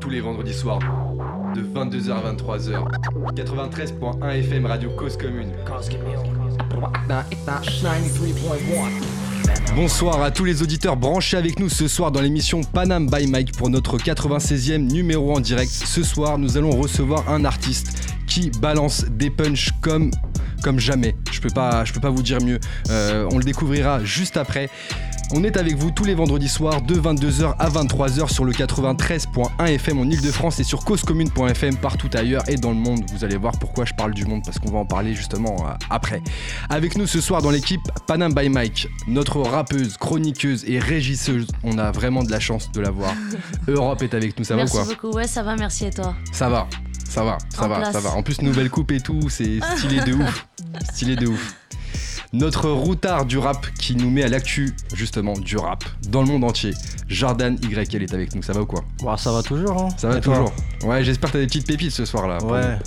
Tous les vendredis soirs, de 22h à 23h. 93.1 FM Radio Cause Commune. Bonsoir à tous les auditeurs branchés avec nous ce soir dans l'émission Panam by Mike pour notre 96e numéro en direct. Ce soir, nous allons recevoir un artiste qui balance des punchs comme comme jamais. Je peux pas, je peux pas vous dire mieux. Euh, on le découvrira juste après. On est avec vous tous les vendredis soirs de 22h à 23h sur le 93.1 FM en Ile-de-France et sur causecommune.fm partout ailleurs et dans le monde. Vous allez voir pourquoi je parle du monde parce qu'on va en parler justement euh, après. Avec nous ce soir dans l'équipe Panam by Mike, notre rappeuse, chroniqueuse et régisseuse. On a vraiment de la chance de la voir. Europe est avec nous, ça merci va quoi Merci beaucoup, ouais, ça va, merci et toi? Ça va, ça va, ça va, ça va. En plus, nouvelle coupe et tout, c'est stylé de ouf. Stylé de ouf. Notre routard du rap qui nous met à l'actu, justement, du rap dans le monde entier. Jordan Y, elle est avec nous, ça va ou quoi bah, Ça va toujours, hein Ça va toujours. Ouais, j'espère que t'as des petites pépites ce soir là. Ouais.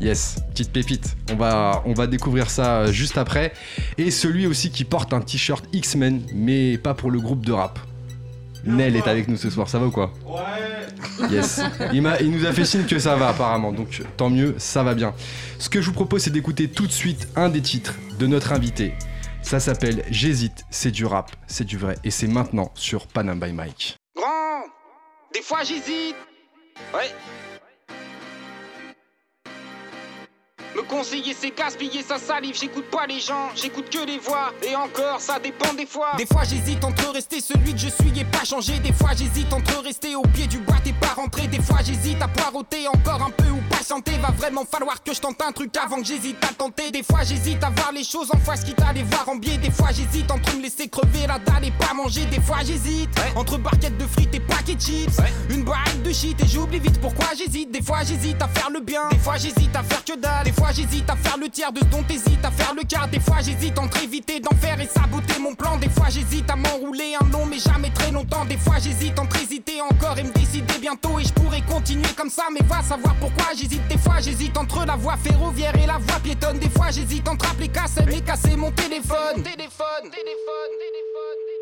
Yes, petite pépite. On va, on va découvrir ça euh, juste après. Et celui aussi qui porte un t-shirt X-Men, mais pas pour le groupe de rap. Nel est avec nous ce soir, ça va ou quoi Ouais Yes. Il, il, nous a fait signe que ça va apparemment, donc tant mieux, ça va bien. Ce que je vous propose c'est d'écouter tout de suite un des titres de notre invité. Ça s'appelle J'hésite, c'est du rap, c'est du vrai, et c'est maintenant sur Panam by Mike. Grand, des fois j'hésite. Ouais. Me conseiller c'est gaspiller sa salive, j'écoute pas les gens, j'écoute que les voix. Et encore, ça dépend des fois. Des fois j'hésite entre rester celui que je suis et pas changer. Des fois j'hésite entre rester au pied du boîte et pas rentrer. Des fois j'hésite à poireauter encore un peu ou patienter. Va vraiment falloir que je tente un truc avant que j'hésite à tenter. Des fois j'hésite à voir les choses en face, quitte à les voir en biais. Des fois j'hésite entre me laisser crever la dalle et pas manger. Des fois j'hésite entre barquettes de frites et paquets de chips. Une barque de shit et j'oublie vite pourquoi j'hésite. Des fois j'hésite à faire le bien. Des fois j'hésite à faire que dalle. Des fois j'hésite à faire le tiers de ce dont t'hésites à faire le quart. Des fois j'hésite entre éviter d'en faire et saboter mon plan. Des fois j'hésite à m'enrouler un long mais jamais très longtemps. Des fois j'hésite entre hésiter encore et me décider bientôt. Et je pourrais continuer comme ça, mais va savoir pourquoi j'hésite. Des fois j'hésite entre la voie ferroviaire et la voie piétonne. Des fois j'hésite entre appeler Kassem et casser mon téléphone. Téléphone, téléphone, téléphone,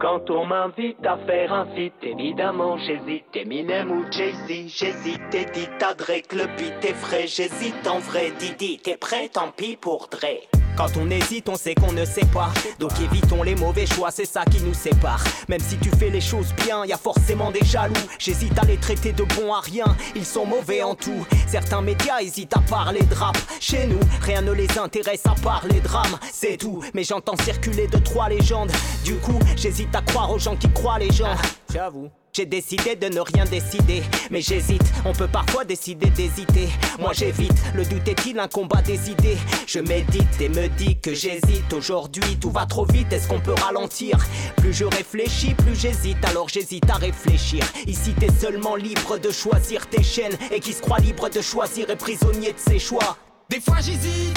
Quand on m'invite à faire un feat, évidemment j'hésite. Eminem ou Jay-Z, j'hésite. Edith à Drake, le beat est frais, j'hésite en vrai. Didi, t'es prêt, tant pis pour Dre. Quand on hésite, on sait qu'on ne sait pas. Donc évitons les mauvais choix, c'est ça qui nous sépare. Même si tu fais les choses bien, y a forcément des jaloux. J'hésite à les traiter de bons à rien, ils sont mauvais en tout. Certains médias hésitent à parler de rap. Chez nous, rien ne les intéresse à part les drames, c'est tout. Mais j'entends circuler de trois légendes. Du coup, j'hésite à croire aux gens qui croient les gens. J'avoue. J'ai décidé de ne rien décider, mais j'hésite. On peut parfois décider d'hésiter. Moi j'évite. Le doute est-il un combat des idées? Je médite et me dis que j'hésite. Aujourd'hui tout va trop vite. Est-ce qu'on peut ralentir? Plus je réfléchis, plus j'hésite. Alors j'hésite à réfléchir. Ici t'es seulement libre de choisir tes chaînes et qui se croit libre de choisir est prisonnier de ses choix. Des fois j'hésite.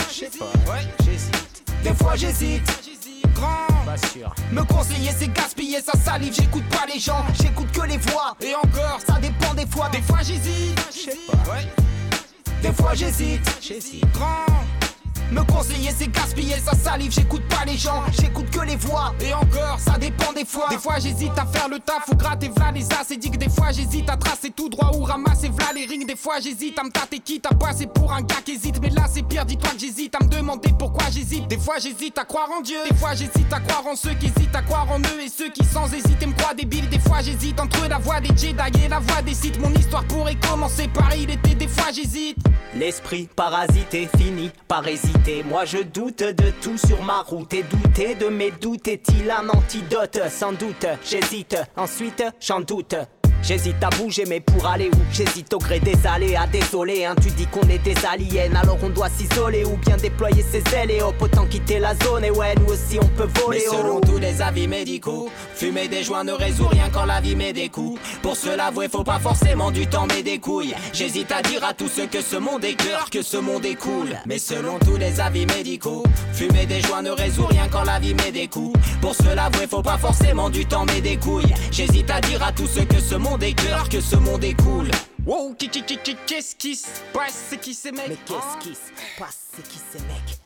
Ouais, j'hésite. Des fois j'hésite. Grand. Sûr. Me conseiller c'est gaspiller sa salive, j'écoute pas les gens, j'écoute que les voix. Et encore, ça dépend des fois. Des fois j'hésite. Je sais pas. Ouais. Des fois j'hésite. J'hésite. Grand. Me conseiller c'est gaspiller sa salive, j'écoute pas les gens, j'écoute que les voix. Et encore, ça dépend des fois. Des fois j'hésite à faire le taf ou gratter v'là les as. Et dit que des fois j'hésite à tracer tout droit ou ramasser v'là les rings. Des fois j'hésite à me tâter quitte à passer pour un gars qui hésite. Mais là c'est pire, dis-toi que j'hésite à me demander pourquoi j'hésite. Des fois j'hésite à croire en Dieu. Des fois j'hésite à croire en ceux qui hésitent à croire en eux et ceux qui sans hésiter me croient débiles. Des fois j'hésite entre la voix des Jedi et la voix des Sith. Mon histoire pourrait commencer par il était. Des fois j'hésite. L'esprit parasité finit par hésiter. Moi je doute de tout sur ma route et douter de mes doutes est-il un antidote? Sans doute, j'hésite, ensuite j'en doute. J'hésite à bouger mais pour aller où? J'hésite au gré des aléas, désolé hein, Tu dis qu'on est des aliens alors on doit s'isoler Ou bien déployer ses ailes et hop autant quitter la zone. Et ouais nous aussi on peut voler Mais selon oh. tous les avis médicaux Fumer des joints ne résout rien quand la vie met des coups. Pour se l'avouer faut pas forcément du temps mais des couilles. J'hésite à dire à tous ceux que ce monde est cœur, que ce monde est cool. Mais selon tous les avis médicaux Fumer des joints ne résout rien quand la vie met des coups. Pour se l'avouer faut pas forcément du temps mais des couilles. J'hésite à dire à tous ceux que ce monde est cœur, que ce monde est cool. Wow, qu'est-ce qui se passe? C'est qui ces mecs? Mais qu'est-ce qui se passe? C'est qui ces mecs?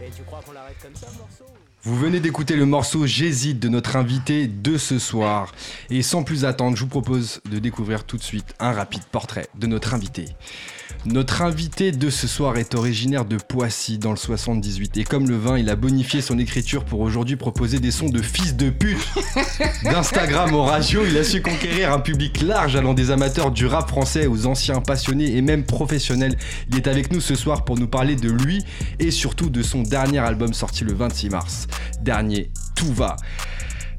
Et tu crois qu'on l'arrête comme ça le morceau? Vous venez d'écouter le morceau J'hésite de notre invité de ce soir. Et sans plus attendre, je vous propose de découvrir tout de suite un rapide portrait de notre invité. Notre invité de ce soir est originaire de Poissy dans le 78 et comme le vin, il a bonifié son écriture pour aujourd'hui proposer des sons de fils de pute. D'Instagram au radio, il a su conquérir un public large allant des amateurs du rap français aux anciens passionnés et même professionnels. Il est avec nous ce soir pour nous parler de lui et surtout de son dernier album sorti le 26 mars. Dernier, Tout va.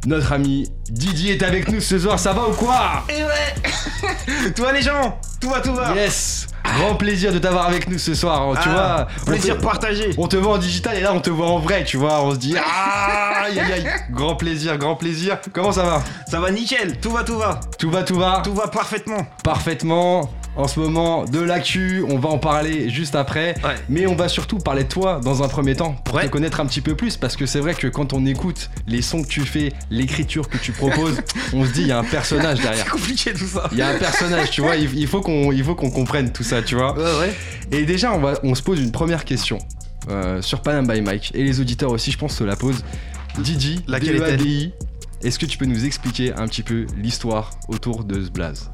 Notre ami Didier est avec nous ce soir, ça va ou quoi? Et ouais Tout va les gens? Tout va, tout va? Yes Grand plaisir de t'avoir avec nous ce soir, tu Ah, vois. Plaisir te, partagé on te voit en digital et là on te voit en vrai, tu vois. On se dit ah, aïe aïe aïe. Grand plaisir, grand plaisir. Comment ça va? Ça va nickel Tout va, tout va Tout va, tout va Tout va parfaitement Parfaitement. En ce moment, de l'actu, on va en parler juste après. Ouais. Mais on va surtout parler de toi dans un premier temps pour Ouais. te connaître un petit peu plus parce que c'est vrai que quand on écoute les sons que tu fais, l'écriture que tu proposes, on se dit il y a un personnage derrière. C'est compliqué tout ça Il y a un personnage, tu vois, il faut qu'on il faut qu'on comprenne tout ça, tu vois. Ouais, ouais Et déjà, on, va, on se pose une première question euh, sur Panam by Mike. Et les auditeurs aussi, je pense, se la posent. Didi, Laquelle est-elle? DEADI, est-ce que tu peux nous expliquer un petit peu l'histoire autour de ce blaze?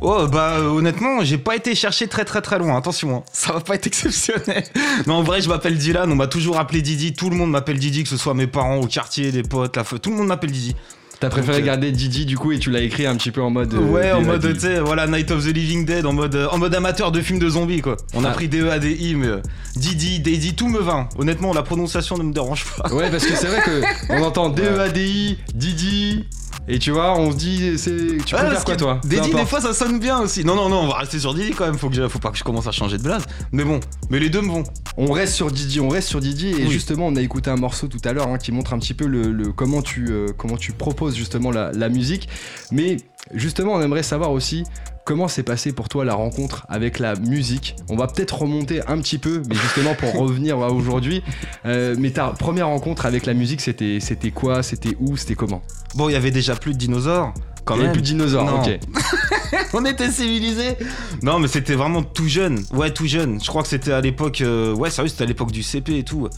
Oh bah honnêtement j'ai pas été chercher très très très loin. Attention hein. ça va pas être exceptionnel. Non en vrai je m'appelle Dylan. On m'a toujours appelé Didi. Tout le monde m'appelle Didi que ce soit mes parents au quartier les potes la feu tout le monde m'appelle Didi. T'as préféré Donc, euh, garder Didi du coup et tu l'as écrit un petit peu en mode. euh, Ouais en mode tu sais voilà Night of the Living Dead en mode euh, en mode amateur de films de zombies quoi. On a Ah. pris DEADI mais euh, Didi Daddy tout me va. Honnêtement la prononciation ne me dérange pas. Ouais, parce que c'est vrai que on entend DEADI, Didi, et tu vois, on se dit, c'est. Tu Ouais, préfères quoi toi Didi, des fois, ça sonne bien aussi. Non, non, non, on va rester sur Didi quand même. Faut, que je- faut pas que je commence à changer de blase. Mais bon, mais les deux me vont. On reste sur Didi, on reste sur Didi et Oui. justement on a écouté un morceau tout à l'heure hein, qui montre un petit peu le, le- comment tu euh, comment tu proposes justement la, la musique. Mais justement on aimerait savoir aussi comment s'est passé pour toi la rencontre avec la musique? On va peut-être remonter un petit peu, mais justement pour revenir à aujourd'hui. Euh, mais ta première rencontre avec la musique c'était c'était quoi? C'était où? C'était comment? Bon, il y avait déjà plus de dinosaures. Quand Il y avait même. plus de dinosaures. Non. Ok. on était civilisés. Non, mais c'était vraiment tout jeune. Ouais, tout jeune. Je crois que c'était à l'époque. euh, Ouais, sérieux, c'était à l'époque du CP et tout.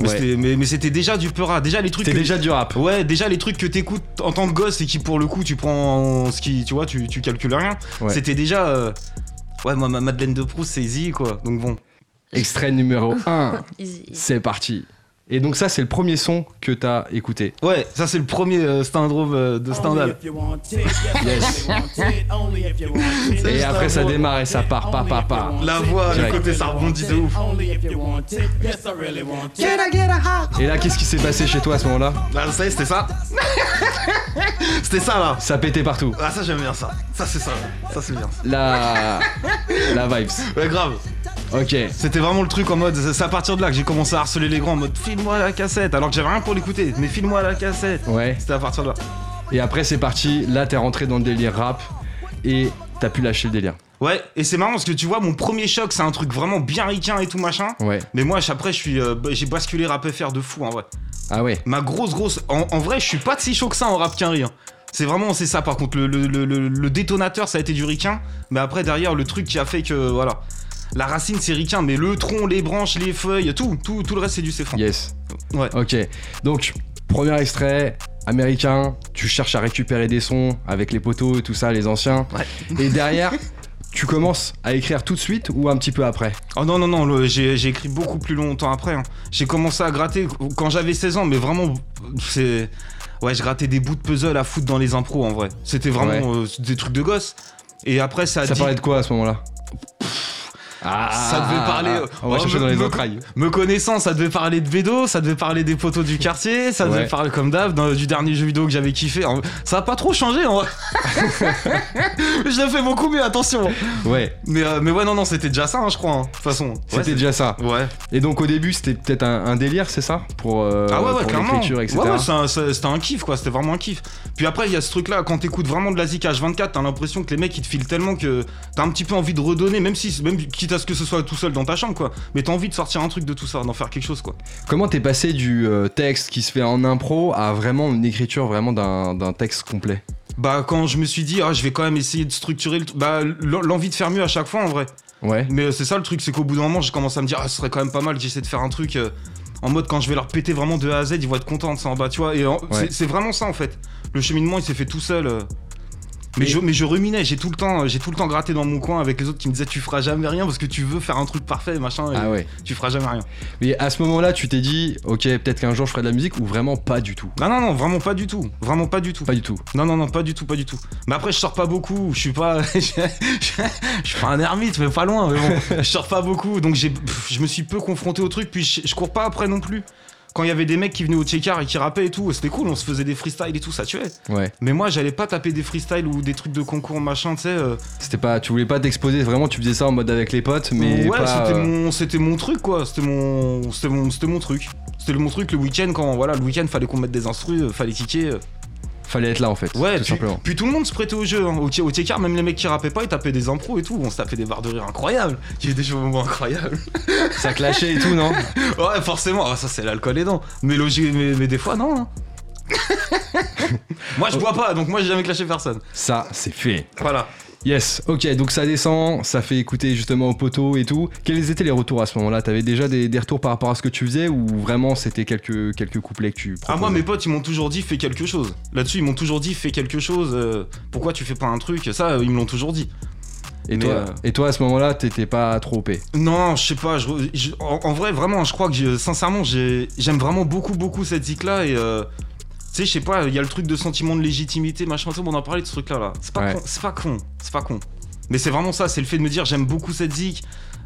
Mais Ouais. c'était- mais, mais c'était déjà du peura. Déjà les trucs. C'était déjà du rap. Ouais, déjà les trucs que t'écoutes en tant que gosse et qui pour le coup tu prends en- ce qui, tu vois, tu, tu calcules rien. Ouais. C'était déjà. euh, Ouais, moi, ma Madeleine de Proust, c'est easy quoi. Donc bon. Extrait numéro 1. Easy. C'est parti. Et donc ça c'est le premier son que t'as écouté. Ouais, ça c'est le premier euh, Stendrome euh, de Stendhal. Yes. Et après ça démarre et ça part, pas, pas, pas. La voix, le côté ça rebondit de ouf. Et là qu'est-ce qui s'est passé chez toi à ce moment-là Bah, ça y est, c'était ça. c'était ça là. Ça pétait partout. Ah, ça j'aime bien ça. Ça c'est ça. Ça c'est bien. La. La vibes. Ouais, grave. Ok. C'était vraiment le truc en mode. C'est à partir de là que j'ai commencé à harceler les grands en mode file-moi la cassette. Alors que j'avais rien pour l'écouter, mais file-moi la cassette. Ouais. C'était à partir de là. Et après c'est parti. Là t'es rentré dans le délire rap. Et t'as pu lâcher le délire. Ouais, et c'est marrant parce que tu vois, mon premier choc, c'est un truc vraiment bien ricain et tout machin. Ouais. Mais moi, après, je suis, euh, bah, j'ai basculé rap FR de fou en vrai. Ah ouais. Ma grosse, grosse. En, en vrai, je suis pas si chaud que ça en rap qu'un rien. C'est vraiment, c'est ça par contre. Le, le- le- le- le détonateur, ça a été du ricain. Mais après, derrière, le truc qui a fait que. Voilà. La racine, c'est ricain, mais le tronc, les branches, les feuilles, tout, tout, tout le reste, c'est du céphon. Yes. Ouais. Ok. Donc premier extrait. Américain, tu cherches à récupérer des sons avec les poteaux et tout ça, les anciens. Ouais. Et derrière, tu commences à écrire tout de suite ou un petit peu après? Oh non, non, non, j'ai écrit beaucoup plus longtemps après. hein. J'ai commencé à gratter quand j'avais 16 ans, mais vraiment, c'est. Ouais, je grattais des bouts de puzzle à foutre dans les impros en vrai. C'était vraiment euh, des trucs de gosse. Et après, ça a Ça dit- parlait de quoi à ce moment-là? Ah, Ça devait parler- On va Oh, chercher me- dans les entrailles. Me connaissant, ça devait parler de Bédo, ça devait parler des poteaux du quartier, ça devait parler comme d'hab du dernier jeu vidéo que j'avais kiffé. Ça a pas trop changé en vrai. je l'ai fait beaucoup mieux, attention. Ouais, Mais, euh, mais ouais, non, non, c'était déjà ça, hein, je crois. hein, De toute façon. C'était déjà ça. Ouais. Et donc au début, c'était peut-être un, un délire, c'est ça? Pour, euh, ah ouais, ouais, pour clairement. l'écriture, etc. Ouais, un- c'était un kiff, quoi. C'était vraiment un kiff. Puis après, il y a ce truc-là, quand t'écoutes vraiment de la Zik H24, t'as l'impression que les mecs ils te filent tellement que t'as un petit peu envie de redonner, même si, même quitte à ce que ce soit tout seul dans ta chambre, quoi. Mais t'as envie de sortir un truc de tout ça, d'en faire quelque chose, quoi. Comment t'es passé du euh, texte qui se fait en impro à vraiment une écriture vraiment d'un texte complet? Bah, quand je me suis dit, ah, je vais quand même essayer de structurer le. Bah, l'en- l'envie de faire mieux à chaque fois, en vrai. Ouais. Mais euh, c'est ça le truc, c'est qu'au bout d'un moment, j'ai commencé à me dire, ah, ce serait quand même pas mal que j'essaie de faire un truc. euh, En mode quand je vais leur péter vraiment de A à Z, ils vont être contents de ça en bas, tu vois. Et Ouais. c'est- c'est vraiment ça en fait. Le cheminement, il s'est fait tout seul. euh. Mais, je, mais je ruminais, j'ai tout le temps, j'ai tout le temps gratté dans mon coin avec les autres qui me disaient tu feras jamais rien parce que tu veux faire un truc parfait, machin, et Ah ouais. tu feras jamais rien. Mais à ce moment-là, tu t'es dit, ok, peut-être qu'un jour je ferai de la musique ou vraiment pas du tout? Non, non, non, vraiment pas du tout, vraiment pas du tout. Pas du tout. Non, non, non, pas du tout, pas du tout. Mais après, je sors pas beaucoup. Je suis pas. je suis pas un ermite, mais pas loin. Mais bon, je sors pas beaucoup. Donc, je me suis peu confronté au truc. Puis, je, je cours pas après non plus. Quand il y avait des mecs qui venaient au check-art et qui rappaient et tout, c'était cool. On se faisait des freestyles et tout, ça tuait. Ouais. Mais moi, j'allais pas taper des freestyles ou des trucs de concours, machin, tu sais. euh. C'était pas, tu voulais pas t'exposer, vraiment, tu faisais ça en mode avec les potes, mais ouais, c'était, euh, mon, c'était mon truc, quoi. C'était mon, c'était mon, c'était mon truc. C'était le- mon truc le week-end quand, voilà, le week-end, fallait qu'on mette des instrus, euh, fallait ticker. Fallait être là en fait. Ouais, tout puis, simplement. puis tout le monde se prêtait au jeu. Hein. Au, au TK, même les mecs qui rappaient pas, ils tapaient des impros et tout. On se tapait des barres de rire incroyables. Il y avait des moments incroyables. Ça clashait et tout, non ouais, forcément. Ah, ça, c'est l'alcool aidant. Mais, logique, mais, mais des fois, non. hein. moi, je bois pas, donc moi, j'ai jamais clashé personne. Ça, c'est fait. Voilà. Yes, ok, donc ça descend, ça fait écouter justement au poteau et tout. Quels étaient les retours à ce moment-là? T'avais déjà des, des retours par rapport à ce que tu faisais ou vraiment c'était quelques, quelques couplets que tu Ah, proposais moi, mes potes, ils m'ont toujours dit, fais quelque chose. Là-dessus, ils m'ont toujours dit, fais quelque chose. euh, pourquoi tu fais pas un truc? Ça, euh, ils me l'ont toujours dit. et, toi, euh, et toi, à ce moment-là, t'étais pas trop OP Non, je sais pas. je- je- en, en vrai, vraiment, je crois que sincèrement, j'ai- j'aime vraiment beaucoup, beaucoup cette zik-là. Et euh, sais, je sais pas, il y a le truc de sentiment de légitimité, machin, tout, on en parlait de ce truc-là. Là. C'est pas, Ouais. con, c'est pas con, c'est pas con. Mais c'est vraiment ça, c'est le fait de me dire, j'aime beaucoup cette zik.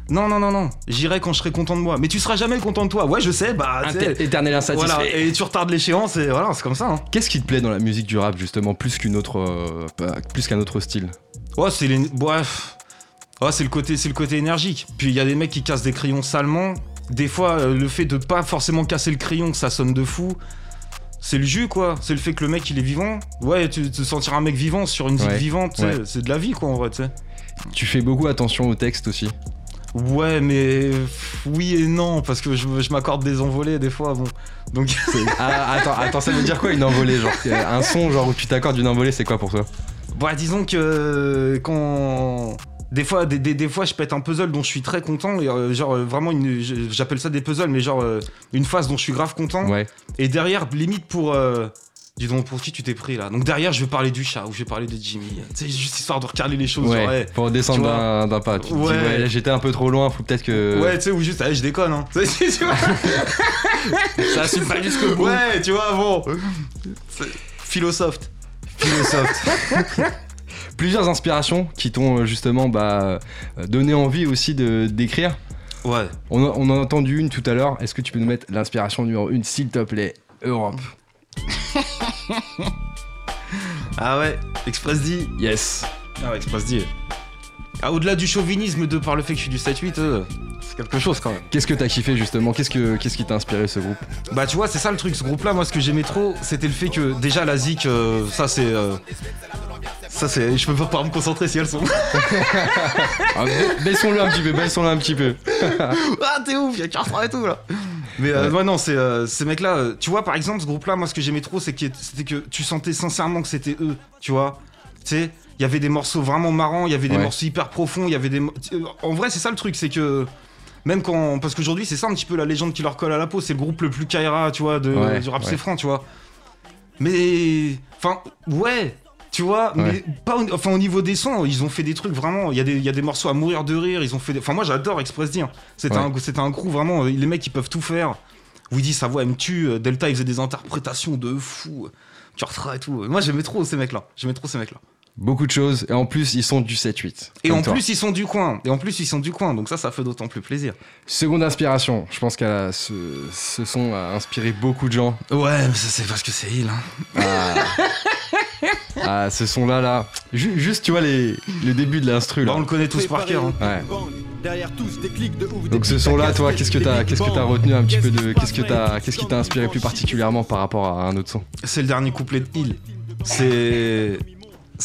Non, non, non, non, j'irai quand je serai content de moi. Mais tu seras jamais content de toi. Ouais, je sais, bah. tu Éternel insatisfait. voilà, et tu retardes l'échéance, et voilà, c'est comme ça. Hein. Qu'est-ce qui te plaît dans la musique du rap justement, plus qu'une autre, euh, plus qu'un autre style? Ouais, c'est les. Bref. Ouais, c'est le côté, c'est le côté énergique. Puis il y a des mecs qui cassent des crayons salement. Des fois, euh, le fait de pas forcément casser le crayon, ça sonne de fou. C'est le jus, quoi. C'est le fait que le mec, il est vivant. Ouais, tu te sentir un mec vivant sur une zik Ouais, vivante, ouais. c'est de la vie, quoi, en vrai, tu sais. Tu fais beaucoup attention au texte aussi. Ouais, mais oui et non, parce que je, je m'accorde des envolées des fois, bon. Donc, Ah, attends, attends, ça veut dire quoi une envolée genre Un son genre où tu t'accordes une envolée, c'est quoi pour toi? Bah, disons que quand. Des fois, des, des- des fois, je pète un puzzle dont je suis très content, et euh, genre euh, vraiment, une- j'appelle ça des puzzles, mais genre euh, une phase dont je suis grave content. Ouais. Et derrière, limite pour. Euh, dis donc, pour qui tu t'es pris là? Donc derrière, je vais parler du chat ou je vais parler de Jimmy. Tu sais, juste histoire de recaler les choses. Ouais, genre, pour descendre d'un d'un pas. Tu te dis, Ouais. ouais, là, j'étais un peu trop loin, faut peut-être que. Ouais, tu sais, ou juste, allez, je déconne, hein. Tu vois ça assume pas jusqu'au bout. Ouais, tu vois, bon. C'est Philosophe. Philosophe. Plusieurs inspirations qui t'ont euh, justement bah, euh, donné envie aussi de d'écrire. Ouais. On, a- on en a entendu une tout à l'heure. Est-ce que tu peux nous mettre l'inspiration numéro une, s'il te plaît Europe? Ah ouais, Express D. Yes. Ah ouais, Express D. Ah, au-delà du chauvinisme de par le fait que je suis du 7-8, euh, c'est quelque chose quand même. Qu'est-ce que t'as kiffé justement? Qu'est-ce que qu'est-ce qui t'a inspiré ce groupe? Bah tu vois c'est ça le truc, ce groupe là moi ce que j'aimais trop c'était le fait que déjà la euh, ça c'est... euh, ça c'est... Je peux pas me concentrer si elles sont... ah, ba- Baissons-le un petit peu, baissons-le un petit peu. ah t'es ouf, y'a Carrefour et tout là Mais euh, Ouais. ouais. non c'est euh, ces mecs là, tu vois par exemple ce groupe là moi ce que j'aimais trop c'est que c'était que tu sentais sincèrement que c'était eux, tu vois Tu sais, il y avait des morceaux vraiment marrants, il y avait des Ouais. morceaux hyper profonds, il y avait des... euh, En vrai c'est ça le truc, c'est que... Même quand. Parce qu'aujourd'hui, c'est ça un petit peu la légende qui leur colle à la peau. C'est le groupe le plus Kaira, tu vois, de, Ouais, du rap c'est franc, tu vois. Mais. Enfin, ouais, tu vois, Ouais. mais pas au, enfin, au niveau des sons, ils ont fait des trucs vraiment. Il y, a des- il y a des morceaux à mourir de rire. Ils ont fait. des- Enfin, moi, j'adore Express D. C'était Ouais. un, un crew vraiment. euh, Les mecs, ils peuvent tout faire. Woody, sa voix, elle me tue. euh, Delta, ils faisaient des interprétations de fou. Kurtra et tout. Moi, j'aimais trop ces mecs-là. J'aimais trop ces mecs-là. Beaucoup de choses et en plus ils sont du 7-8. Et en toi. plus, ils sont du coin. Et en plus, ils sont du coin. Donc ça, ça fait d'autant plus plaisir. Seconde inspiration, je pense que ce, ce son a inspiré beaucoup de gens. Ouais, mais ça, c'est parce que c'est il. Hein. Ah, Ah, ce son là là. Ju- juste tu vois les, le début de l'instru Bah, là. on le connaît tous par cœur. hein. Ouais. Derrière tous des clics de ouf. Donc ce son là toi qu'est-ce que t'as qu'est-ce que t'as retenu un petit peu de qu'est-ce que t'as qu'est-ce qui t'a inspiré plus particulièrement par rapport à un autre son? C'est le dernier couplet de Hill. C'est.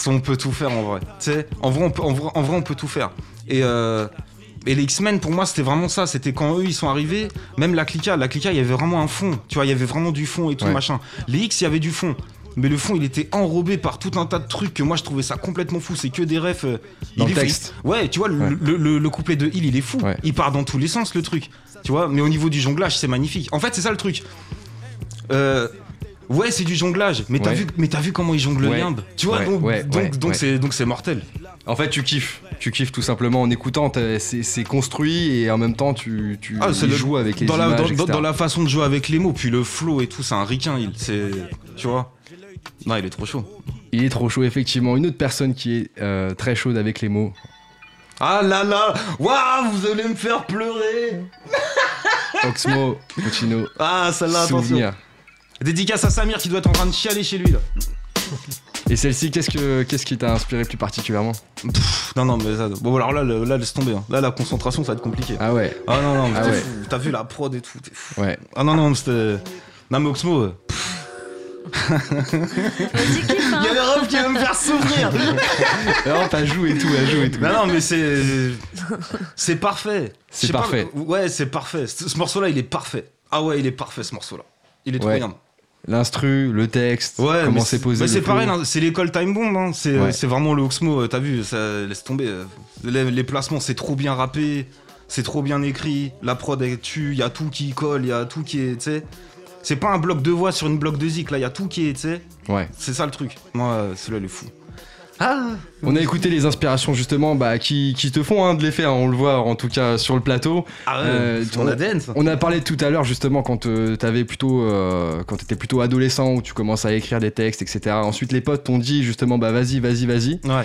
On peut tout faire en vrai. Tu sais, en vrai, on peut, en, vrai, en vrai, on peut tout faire. Et, euh, et les X-Men, pour moi, c'était vraiment ça. C'était quand eux, ils sont arrivés, même la Clica, la Clica, il y avait vraiment un fond. Tu vois, il y avait vraiment du fond et tout, Ouais. machin. Les X, il y avait du fond. mais le fond il était enrobé par tout un tas de trucs que moi je trouvais ça complètement fou. C'est que des refs. euh, Dans il le est- texte. Ouais, tu vois, le, Ouais. le- le- le couplet de Hill il est fou. Ouais. Il part dans tous les sens le truc. Tu vois, mais au niveau du jonglage c'est magnifique. En fait, c'est ça le truc. Euh, Ouais, c'est du jonglage, mais t'as Ouais. vu, mais t'as vu comment il jongle Ouais. limbe Tu vois, donc, ouais, donc, donc c'est donc c'est mortel. En fait, tu kiffes. Tu kiffes tout simplement en écoutant. C'est construit et en même temps, tu, tu Ah, le- joues avec les dans la, images, dans, etc. dans- dans la façon de jouer avec les mots, puis le flow et tout, c'est un ricain, il, c'est, tu vois. Non, il est trop chaud. Il est trop chaud, effectivement. Une autre personne qui est euh, très chaude avec les mots. Ah là là, waouh, vous allez me faire pleurer. Oxmo, Puccino, Ah, celle-là, attention. Dédicace à Samir qui doit être en train de chialer chez lui là. Et celle-ci, qu'est-ce, que, qu'est-ce qui t'a inspiré plus particulièrement? Pff, non, non, mais ça, bon, alors là, là, laisse tomber. hein. Là, la concentration, ça va être compliqué. Ah ouais, Ah non, non, mais Ah t'es ouais. fou. T'as vu la prod et tout, t'es fou. ouais. Ah non, non, c'était. Non, mais Oxmo, euh, il y a refs qui veulent me faire souffrir. Alors, t'as joué et tout, elle joue et tout. Non, non, mais c'est. C'est parfait. C'est pas- parfait. ouais, c'est parfait. Ce, ce morceau-là, il est parfait. Ah ouais, il est parfait ce morceau-là. Il est trop Ouais. bien. L'instru, le texte, Ouais, comment c'est posé. c'est pareil, hein, c'est l'école Time Bomb. hein. C'est Ouais. c'est vraiment le Oxmo. euh, T'as vu, ça laisse tomber. euh, Les, les placements, c'est trop bien rappé. C'est trop bien écrit. La prod, elle tue. Il y a tout qui colle. Il y a tout qui est. C'est pas un bloc de voix sur une bloc de zik. Là, il y a tout qui est. Ouais. C'est ça le truc. Moi, euh, celui-là, il est fou. Ah On a écouté les inspirations justement bah, qui, qui te font hein, de les faire, on le voit en tout cas sur le plateau. Ah ouais, Euh. On a parlé tout à l'heure justement quand euh, t'avais plutôt euh, quand t'étais plutôt adolescent où tu commences à écrire des textes etc. Ensuite les potes t'ont dit justement bah vas-y vas-y vas-y. Ouais.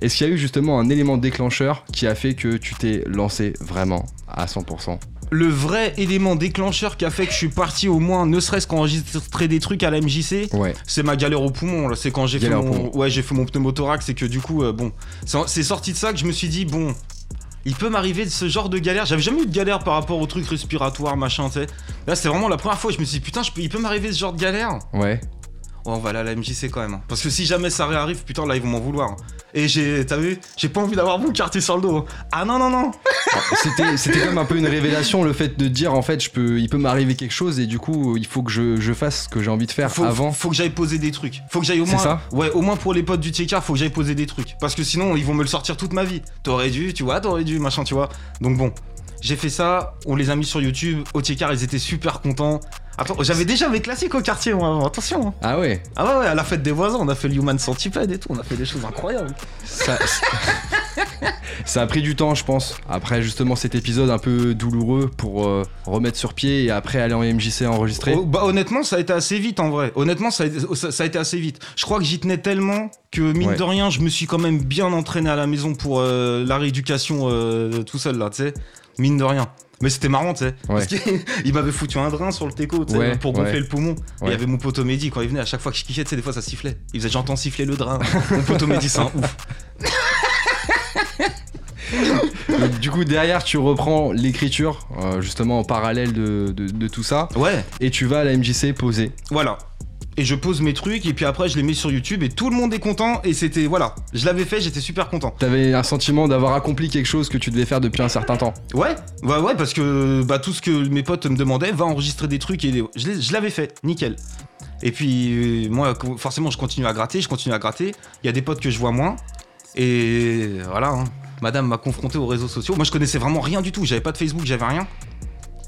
Est-ce qu'il y a eu justement un élément déclencheur qui a fait que tu t'es lancé vraiment à 100% le vrai élément déclencheur qui a fait que je suis parti au moins, ne serait-ce qu'enregistrer des trucs à la MJC, Ouais. c'est ma galère au poumon. C'est quand j'ai fait, mon... ouais, fait mon pneumothorax et que du coup, euh, bon, c'est c'est sorti de ça que je me suis dit, bon, il peut m'arriver de ce genre de galère. J'avais jamais eu de galère par rapport aux trucs respiratoires, machin, tu sais. Là, c'est vraiment la première fois où je me suis dit, putain, je peux- il peut m'arriver ce genre de galère. Ouais. Ouais, on va aller à la MJC quand même. hein. Parce que si jamais ça réarrive, putain, là, ils vont m'en vouloir. Et j'ai, t'as vu, j'ai pas envie d'avoir mon quartier sur le dos. Ah non, non, non. C'était c'était comme un peu une révélation le fait de dire en fait je peux il peut m'arriver quelque chose et du coup il faut que je, je fasse ce que j'ai envie de faire faut, avant. Faut que j'aille poser des trucs. Faut que j'aille au C'est moins. ça Ouais, au moins pour les potes du TK, faut que j'aille poser des trucs. Parce que sinon, ils vont me le sortir toute ma vie. T'aurais dû, tu vois, t'aurais dû, machin, tu vois. Donc bon, j'ai fait ça. On les a mis sur YouTube. Au ils étaient super contents. Attends, j'avais déjà mes classiques au quartier, moi, avant. attention. hein. Ah ouais. Ah ouais, ouais, à la fête des voisins, on a fait le Human Centipede et tout. On a fait des choses incroyables. Ça, ça a pris du temps, je pense. Après justement cet épisode un peu douloureux pour euh, remettre sur pied et après aller en MJC enregistrer. Oh, bah, honnêtement, ça a été assez vite en vrai. Honnêtement, ça a, été- ça- ça a été assez vite. Je crois que j'y tenais tellement que mine Ouais. de rien, je me suis quand même bien entraîné à la maison pour euh, la rééducation euh, tout seul là, tu sais. Mine de rien. Mais c'était marrant, tu sais. Parce qu'il m'avait foutu un drain sur le teco, tu sais, pour gonfler le poumon. Et Il y avait mon pote Mehdi quand il venait, à chaque fois que je kiffais, tu sais, des fois ça sifflait. Il faisait j'entends siffler le drain. mon pote Mehdi, c'est un ouf. Donc, du coup derrière tu reprends l'écriture euh, justement en parallèle de, de- de tout ça Ouais, et tu vas à la MJC poser. voilà. Et je pose mes trucs et puis après je les mets sur YouTube et tout le monde est content et c'était voilà, je l'avais fait, j'étais super content. T'avais un sentiment d'avoir accompli quelque chose que tu devais faire depuis un certain temps. Ouais, ouais, ouais, parce que bah, tout ce que mes potes me demandaient, va enregistrer des trucs et les- je l'avais fait, nickel. Et puis euh, moi, forcément, je continue à gratter, je continue à gratter. Il y a des potes que je vois moins. Et voilà, hein. madame m'a confronté aux réseaux sociaux. Moi, je connaissais vraiment rien du tout. J'avais pas de Facebook, j'avais rien.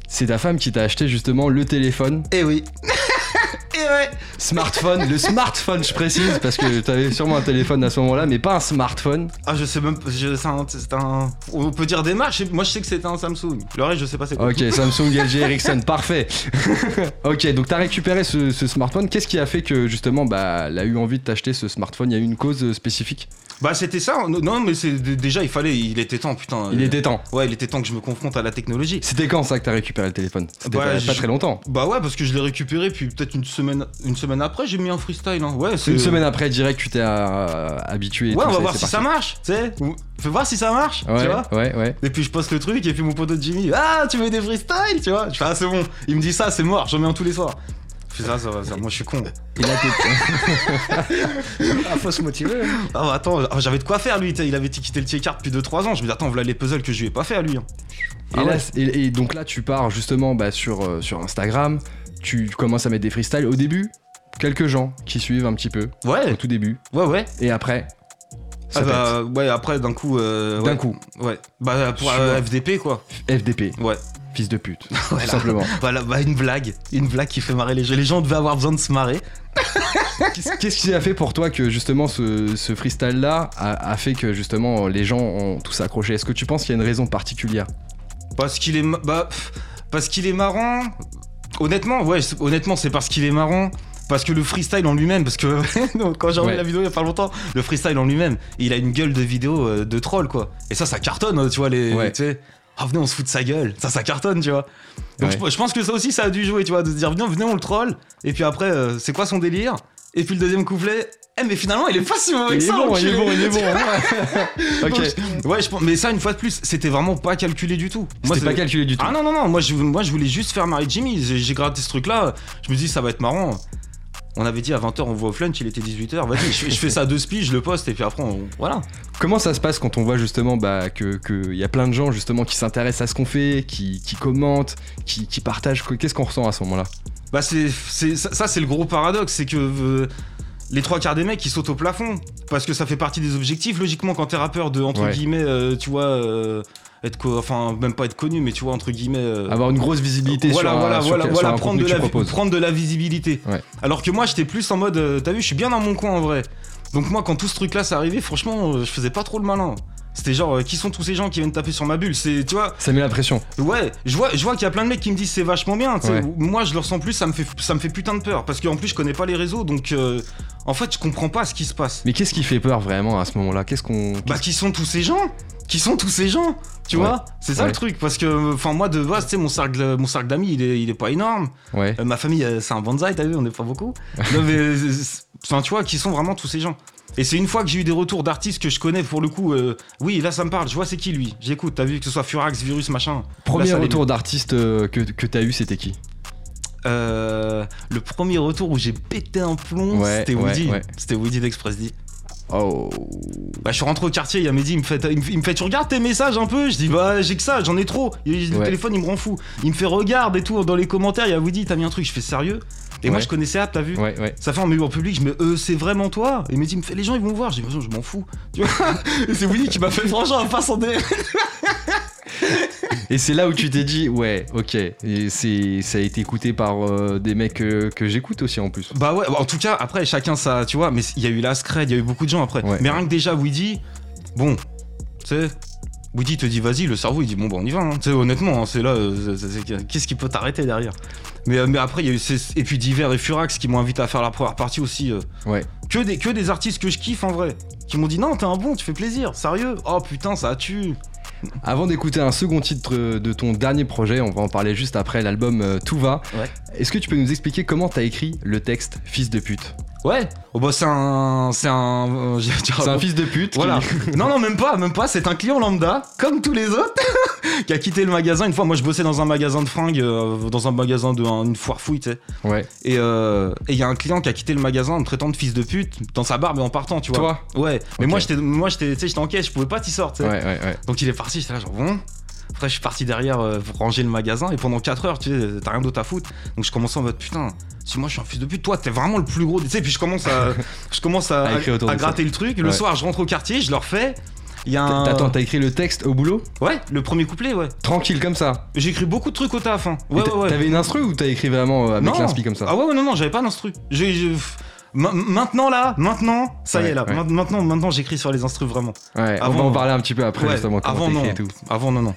C'est ta femme qui t'a acheté justement le téléphone, Et oui. et ouais. smartphone, le smartphone je précise parce que t'avais sûrement un téléphone à ce moment-là mais pas un smartphone. Ah, je sais même C'est un, On peut dire des marques. Moi, je sais que c'était un Samsung. Le reste, je sais pas c'est quoi. Ok, Samsung, LG, Ericsson, parfait. ok, donc t'as récupéré ce, ce smartphone. Qu'est-ce qui a fait que justement, bah, elle a eu envie de t'acheter ce smartphone? Il y a eu une cause euh, spécifique? Bah, c'était ça. Non, mais c'est déjà, il fallait. Il était temps, putain. Il était temps. Ouais, il était temps que je me confronte à la technologie. C'était quand ça que t'as récupéré le téléphone? C'était Bah, pas, pas très longtemps. Bah ouais, parce que je l'ai récupéré, puis peut-être une semaine, une semaine après, j'ai mis un freestyle. Hein. Ouais, c'est Une semaine après, direct, tu t'es euh, habitué. et Ouais, tout, on va voir si ça marche, tu sais. Fais voir si ça marche, tu vois. ouais, ouais. Et puis je poste le truc, et puis mon pote Jimmy, ah, tu veux des freestyles, tu vois. Je fais, ah, c'est bon. Il me dit ça, c'est mort, j'en mets un tous les soirs. Je fais ça, ça va, ça- moi je suis con. Là, t'es- Ah, faut se motiver. Ah, bah, attends, ah, j'avais de quoi faire lui, il avait quitté le T-Card depuis 2-3 ans. Je me dis, attends, voilà les puzzles que je lui ai pas fait à lui. hein. et, Ah là, ouais. c'est- et- et donc là, tu pars justement bah, sur, euh, sur Instagram. Tu commences à mettre des freestyles. Au début, quelques gens qui suivent un petit peu au Ouais, tout début. ouais, ouais. Et après, ça Ah bah, ouais, après, d'un coup. euh, D'un ouais. coup. Ouais. Bah, pour euh, FDP, quoi. FDP, Ouais. fils de pute, Voilà. tout simplement. Voilà, bah, une blague. Une blague qui fait marrer les gens. Les gens devaient avoir besoin de se marrer. Qu'est-ce qui a fait pour toi que justement ce, ce freestyle-là a, a fait que justement les gens ont tous accroché? Est-ce que tu penses qu'il y a une raison particulière? Parce qu'il est. Bah, parce qu'il est marrant. Honnêtement, ouais, c'est- honnêtement, c'est parce qu'il est marrant. Parce que le freestyle en lui-même, parce que quand j'ai revu Ouais. la vidéo il y a pas longtemps, le freestyle en lui-même, il a une gueule de vidéo euh, de troll quoi. Et ça, ça cartonne, euh, tu vois, les. Ouais. Tu sais, ah venez, on se fout de sa gueule. Ça, ça cartonne, tu vois. Donc Ouais. je, je pense que ça aussi, ça a dû jouer, tu vois, de se dire venez, venez, on le troll. Et puis après, euh, c'est quoi son délire? Et puis le deuxième couplet, eh, mais finalement, il est pas si mauvais Il que est ça, bon, il est bon, il est bon. ok. Donc, ouais, je pense, mais ça, une fois de plus, c'était vraiment pas calculé du tout. Moi, C'était pas calculé du tout. Ah non, non, non, moi je, moi je voulais juste faire Marie Jimmy. J'ai gratté ce truc-là. Je me dis, ça va être marrant. On avait dit à 20h, on voit au flunch, il était 18h. Vas-y, je, fais- je fais ça à deux spies, je le poste, et puis après, on- voilà. Comment ça se passe quand on voit justement bah, que qu'il y a plein de gens justement qui s'intéressent à ce qu'on fait, qui, qui commentent, qui, qui partagent? Qu'est-ce qu'on ressent à ce moment-là? Bah, c'est, c'est- ça, ça, c'est le gros paradoxe, c'est que euh, les trois quarts des mecs, ils sautent au plafond. Parce que ça fait partie des objectifs, logiquement, quand t'es rappeur, de, entre Ouais. guillemets, euh, tu vois, euh, être enfin, même pas être connu, mais tu vois, entre guillemets. euh, Avoir une grosse visibilité voilà, sur, un- voilà, sur, voilà, sur voilà, prendre, de la, prendre de la visibilité. Ouais. Alors que moi, j'étais plus en mode, euh, t'as vu, je suis bien dans mon coin en vrai. Donc moi, quand tout ce truc-là s'est arrivé, franchement, euh, je faisais pas trop le malin. C'était genre, euh, qui sont tous ces gens qui viennent taper sur ma bulle? C'est, tu vois, Ça met la pression. ouais, je vois, je vois qu'il y a plein de mecs qui me disent c'est vachement bien. Ouais. Moi, je le ressens plus, ça me fait, ça me fait putain de peur parce qu'en plus, je connais pas les réseaux, donc euh, en fait, je comprends pas ce qui se passe. Mais qu'est-ce qui fait peur vraiment à ce moment-là? Qu'est-ce qu'on. Bah, qui sont tous ces gens? Qui sont tous ces gens? Tu Ouais. vois? C'est ça Ouais. le truc, parce que, enfin, moi de base, tu sais, mon cercle, mon cercle d'amis, il est, il est pas énorme. Ouais. Euh, ma famille, euh, c'est un bonsaï, t'as vu, on n'est pas beaucoup. non, mais, enfin, tu vois, qui sont vraiment tous ces gens. Et c'est une fois que j'ai eu des retours d'artistes que je connais pour le coup. euh, oui, là, ça me parle. Je vois c'est qui lui. J'écoute. T'as vu que ce soit Furax, Virus, machin. Premier Là, retour d'artiste euh, que, que t'as eu, c'était qui? Euh, le premier retour où j'ai pété un plomb, Ouais, c'était Woody. ouais. C'était Woody d'Express D. Oh. Bah, je suis rentré au quartier, il y a Mehdi, il me fait, il me fait, il me fait, tu regardes tes messages un peu? Je dis, bah, j'ai que ça, j'en ai trop. Il- Le téléphone, il me rend fou. Il me fait, regarde et tout, dans les commentaires, il y a Woody, t'as mis un truc, je fais sérieux? Et moi, je connaissais App, t'as vu Ouais, ouais. Ça fait un milieu en public, je me euh, c'est vraiment toi Et Mehdi me fait, les gens, ils vont voir. Je dis, je m'en fous. Tu vois Et c'est Woody qui m'a fait, franchement, pas s'en dé- Et c'est là où tu t'es dit, ouais, ok. Et c'est, ça a été écouté par euh, des mecs euh, que j'écoute aussi en plus. Bah ouais, en tout cas, après, chacun ça, tu vois, mais il y a eu la Scred, il y a eu beaucoup de gens après. Ouais. Mais rien que déjà, Woody, bon, tu sais, Woody te dit vas-y, le cerveau il dit bon, bah on y va, hein. honnêtement, hein, c'est là, euh, qu'est-ce qui peut t'arrêter derrière? Mais, euh, mais après, il y a eu, ces- et puis Diver et Furax qui m'ont invité à faire la première partie aussi. euh. Ouais. Que des, que des artistes que je kiffe en vrai, qui m'ont dit non, t'es un bon, tu fais plaisir, sérieux, oh putain, ça a tué. Avant d'écouter un second titre de ton dernier projet, on va en parler juste après l'album Tout va. Ouais. Est-ce que tu peux nous expliquer comment t'as écrit le texte Fils de pute? Ouais, oh bah c'est un. C'est un. euh, C'est un fils de pute. qui- Voilà. non, non, même pas, même pas. C'est un client lambda, comme tous les autres, qui a quitté le magasin. Une fois, moi, je bossais dans un magasin de fringues, euh, dans un magasin de un- une foire fouille, tu sais. Ouais. Et euh, et il y a un client qui a quitté le magasin en me traitant de fils de pute dans sa barbe et en partant, tu vois. Toi Ouais. Mais moi, j'étais, moi, j'étais, tu sais, j'étais en caisse, je pouvais pas t'y sortir. Ouais, ouais, ouais. Donc il est parti, j'étais là genre bon. Après je suis parti derrière euh, ranger le magasin et pendant 4 heures tu sais t'as rien d'autre à foutre. Donc je commençais en mode putain si moi je suis un fils de pute, toi t'es vraiment le plus gros. Tu sais puis je commence à je commence à, gratter le truc. Le Ouais. soir je rentre au quartier, je leur fais. Il y a un. Attends, t'as écrit le texte au boulot? Ouais, le premier couplet, ouais. Tranquille comme ça J'ai écrit beaucoup de trucs au taf. Hein. Ouais, ouais, ouais. T'avais une instru ou t'as écrit vraiment euh, avec l'inspi comme ça? Ah ouais, ouais, non, non, j'avais pas d'instru. J'ai. j'ai- Ma- Maintenant là, maintenant, ça y est là. ouais. Maintenant, maintenant j'écris sur les instrus vraiment. Ouais, on Avant- va en parler un petit peu après justement avant non. écrit et tout. Avant non, non.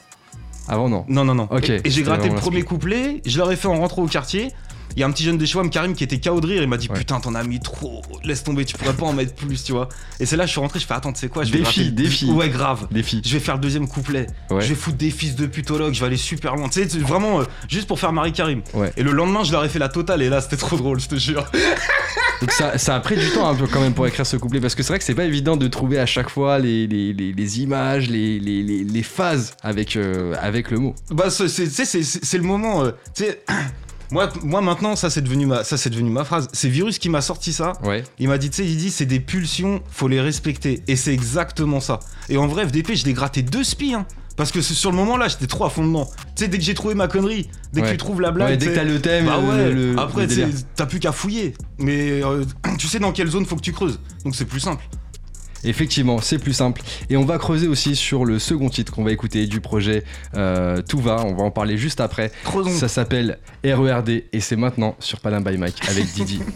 Avant non. Non, non, non. Ok, Et, et j'ai gratté le premier couplet, je leur ai fait en rentrant au quartier. Il y a un petit jeune de Chouam, Karim, qui était KO de rire. Il m'a dit Ouais. Putain, t'en as mis trop, laisse tomber, tu pourrais pas en mettre plus, tu vois. Et c'est là, je suis rentré, je fais Attends, tu sais quoi, je vais Défi, gratter- défi. Ouais, grave. Défi. Je vais faire le deuxième couplet. Ouais. Je vais foutre des fils de putologue, je vais aller super loin. Tu sais, c'est vraiment euh, juste pour faire Marie Karim. Ouais. Et le lendemain, je leur ai fait la totale. Et là, c'était trop drôle, je te jure. Donc ça, ça a pris du temps un peu quand même pour écrire ce couplet parce que c'est vrai que c'est pas évident de trouver à chaque fois les, les, les- les images, les, phases avec, euh, avec le mot. Bah, c'est, le moment. euh, moi, moi, maintenant, ça, c'est devenu ma, ça, c'est devenu ma phrase. C'est Virus qui m'a sorti ça. Ouais. Il m'a dit, tu sais, il dit, c'est des pulsions, faut les respecter. Et c'est exactement ça. Et en vrai, FDP, je l'ai gratté deux spies, hein. Parce que sur le moment là, j'étais trop à fond dedans. Tu sais, dès que j'ai trouvé ma connerie, dès que tu trouves la blague. Ouais, dès que t'as le thème, Bah le- ouais, le- après t'as plus qu'à fouiller. Mais euh, tu sais dans quelle zone faut que tu creuses. Donc c'est plus simple. Effectivement, c'est plus simple. Et on va creuser aussi sur le second titre qu'on va écouter du projet euh, Tout va. On va en parler juste après. Creusons. Ça s'appelle RERD et c'est maintenant sur Panam by Mike avec Didi.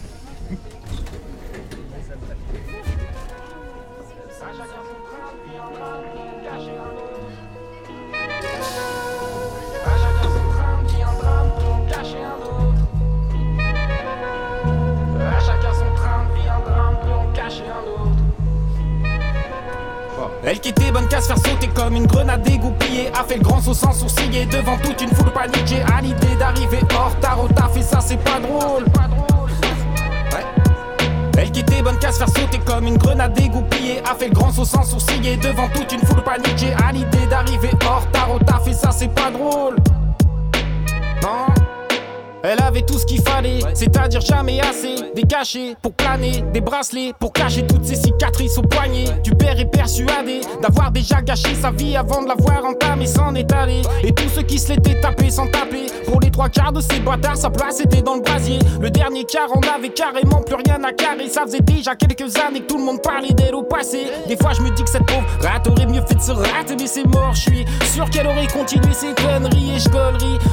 Elle qui était bonne casse faire sauter comme une grenade dégoupillée A fait le grand saut sans sourciller devant toute une foule paniquée. À l'idée d'arriver hors retard au taf et ça c'est pas drôle. Elle qui était bonne casse faire sauter comme une grenade dégoupillée A fait le grand saut sans sourciller devant toute une foule paniquée. À l'idée d'arriver hors retard au taf et ça c'est pas drôle. Non elle avait tout ce qu'il fallait, c'est-à-dire jamais assez. Des cachets pour planer, des bracelets pour cacher toutes ces cicatrices au poignet. Du père est persuadé d'avoir déjà gâché sa vie avant de l'avoir entamée, s'en est allé. Et tous ceux qui se l'étaient tapé sans taper. Pour les trois quarts de ces bâtards, sa place était dans le brasier. Le dernier quart, on avait carrément plus rien à carrer. Ça faisait déjà quelques années que tout le monde parlait d'elle au passé. Des fois, je me dis que cette pauvre rate aurait mieux fait de se rater, mais c'est mort. Je suis sûr qu'elle aurait continué ses conneries et je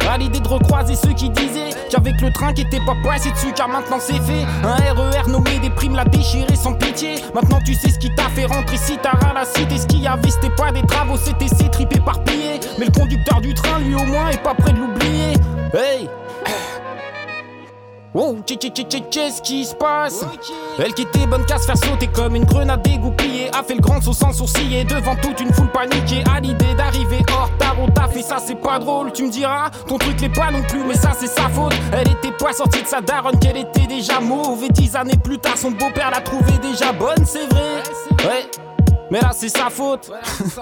à l'idée de recroiser ceux qui disaient qu'avec le train qui était pas passé dessus, car maintenant c'est fait. Un RER nommé des primes l'a déchiré sans pitié. Maintenant tu sais ce qui t'a fait rentrer si t'as ras la cité. Ce qu'il y avait, c'était pas des travaux, c'était ses tripes éparpillées. Mais le conducteur du train, lui au moins, est pas prêt de l'oublier. Hey! Oh, tché, qu'est-ce qui se passe? Elle qui était bonne casse faire sauter comme une grenade dégoupillée A fait le grand saut sans sourciller devant toute une foule paniquée À l'idée d'arriver hors retard au taf et ça c'est pas drôle Tu me diras, ton truc l'est pas non plus mais ça c'est sa faute Elle était pas sortie de sa daronne qu'elle était déjà mauve Et dix années plus tard son beau-père l'a trouvée déjà bonne c'est vrai Ouais mais là c'est sa faute.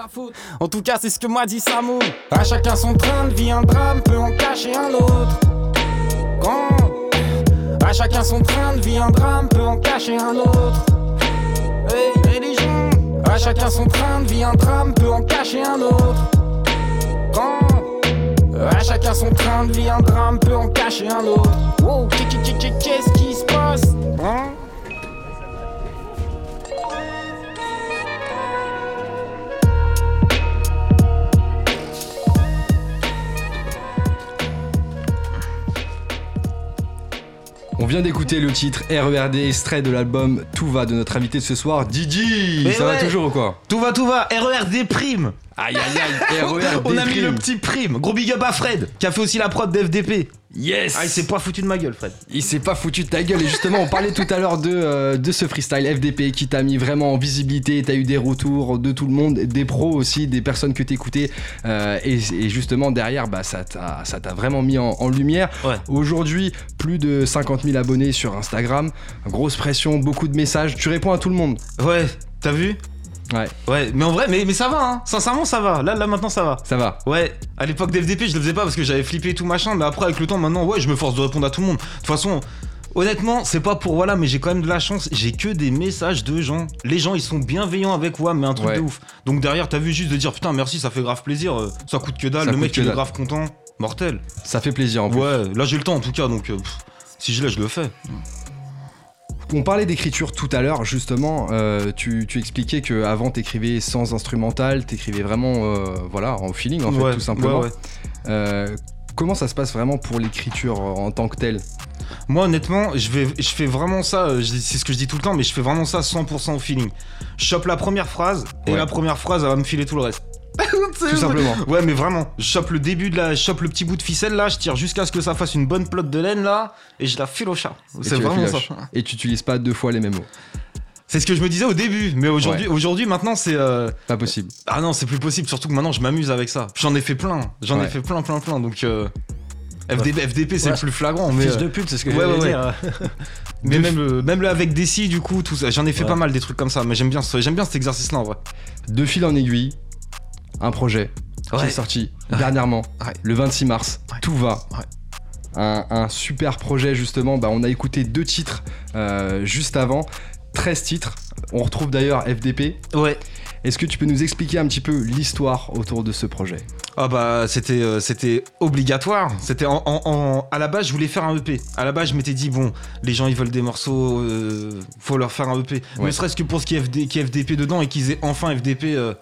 en tout cas c'est ce que m'a dit Samo. À chacun son train de vie, un drame peut en cacher un autre. À chacun son train de vie, un drame peut en cacher un autre. Hey, gens, à chacun son train de vie, un drame peut en cacher un autre. Grand, à chacun son train de vie, un drame peut en cacher un autre. Wow, qu'est- qu'est- qu'est- qu'est-ce qui se passe? Hein? On vient d'écouter le titre RERD, extrait de l'album Tout va de notre invité de ce soir, Didi. Mais Ça va toujours ou quoi Tout va, tout va. RER prime. Aïe aïe aïe, RERD. On a mis prime. le petit prime. Gros big up à Fred, qui a fait aussi la prod d'FDP. Yes Ah, il s'est pas foutu de ma gueule, Fred. Il s'est pas foutu de ta gueule et justement on parlait tout à l'heure de, euh, de ce freestyle FDP qui t'a mis vraiment en visibilité, t'as eu des retours de tout le monde, des pros aussi, des personnes que t'écoutais euh, et, et justement derrière bah, ça t'a ça t'a vraiment mis en, en lumière. Ouais. Aujourd'hui plus de 50 000 abonnés sur Instagram, grosse pression, beaucoup de messages, tu réponds à tout le monde. Ouais, t'as vu? Ouais, Ouais, mais en vrai, mais, mais ça va, hein. Sincèrement, ça va. Là, là, maintenant, ça va. ça va. Ouais, à l'époque d'FDP, je le faisais pas parce que j'avais flippé et tout machin, mais après, avec le temps, maintenant, ouais, je me force de répondre à tout le monde. De toute façon. Honnêtement, c'est pas pour voilà, mais j'ai quand même de la chance. J'ai que des messages de gens. Les gens, ils sont bienveillants avec moi, mais un truc Ouais. de ouf. Donc derrière, t'as vu juste de dire putain, merci, ça fait grave plaisir. euh, Ça coûte que dalle. Ça le coûte mec, que il est dalle. grave content. Mortel. Ça fait plaisir en plus. Ouais, là j'ai le temps en tout cas, donc euh, pff, si je l'ai, je le fais. On parlait d'écriture tout à l'heure, justement. euh, tu, tu expliquais que avant t'écrivais sans instrumental, t'écrivais vraiment, euh, voilà, en feeling en fait, Ouais, tout simplement. ouais, ouais. Euh, comment ça se passe vraiment pour l'écriture en tant que telle? Moi honnêtement, je, vais, je fais vraiment ça, c'est ce que je dis tout le temps, mais je fais vraiment ça 100% au feeling. Je chope la première phrase, et la première phrase, elle va me filer tout le reste. Tout simplement. Ouais, mais vraiment, je chope le début de la. Je chope le petit bout de ficelle là, je tire jusqu'à ce que ça fasse une bonne plotte de laine là, et je la file au chat. C'est vraiment ça. Et tu utilises pas deux fois les mêmes mots. C'est ce que je me disais au début, mais aujourd'hui, aujourd'hui maintenant, c'est. euh, Pas possible. Ah non, c'est plus possible, surtout que maintenant je m'amuse avec ça. J'en ai fait plein, j'en ai fait plein, plein, plein, donc. euh, FDP, FDP c'est Ouais. le plus flagrant, mais. Fils euh, de pute, c'est ce que ouais, j'allais ouais, dire. Mais même, le- même le avec Desi, du coup, tout ça. J'en ai fait Ouais. pas mal des trucs comme ça, mais j'aime bien, ce- j'aime bien cet exercice-là en vrai. De fil en aiguille, un projet qui est sorti dernièrement, Ouais. le 26 mars. Ouais. Tout va. Ouais. Un, un super projet justement. Bah, on a écouté deux titres euh, juste avant. 13 titres. On retrouve d'ailleurs FDP. Ouais. Est-ce que tu peux nous expliquer un petit peu l'histoire autour de ce projet? Ah bah c'était euh, c'était obligatoire. C'était en, en- en- à la base je voulais faire un EP. À la base je m'étais dit bon les gens ils veulent des morceaux, euh, faut leur faire un EP. Ouais. Ne serait-ce que pour ce qui est, FD, qui est FDP dedans et qu'ils aient enfin FDP euh,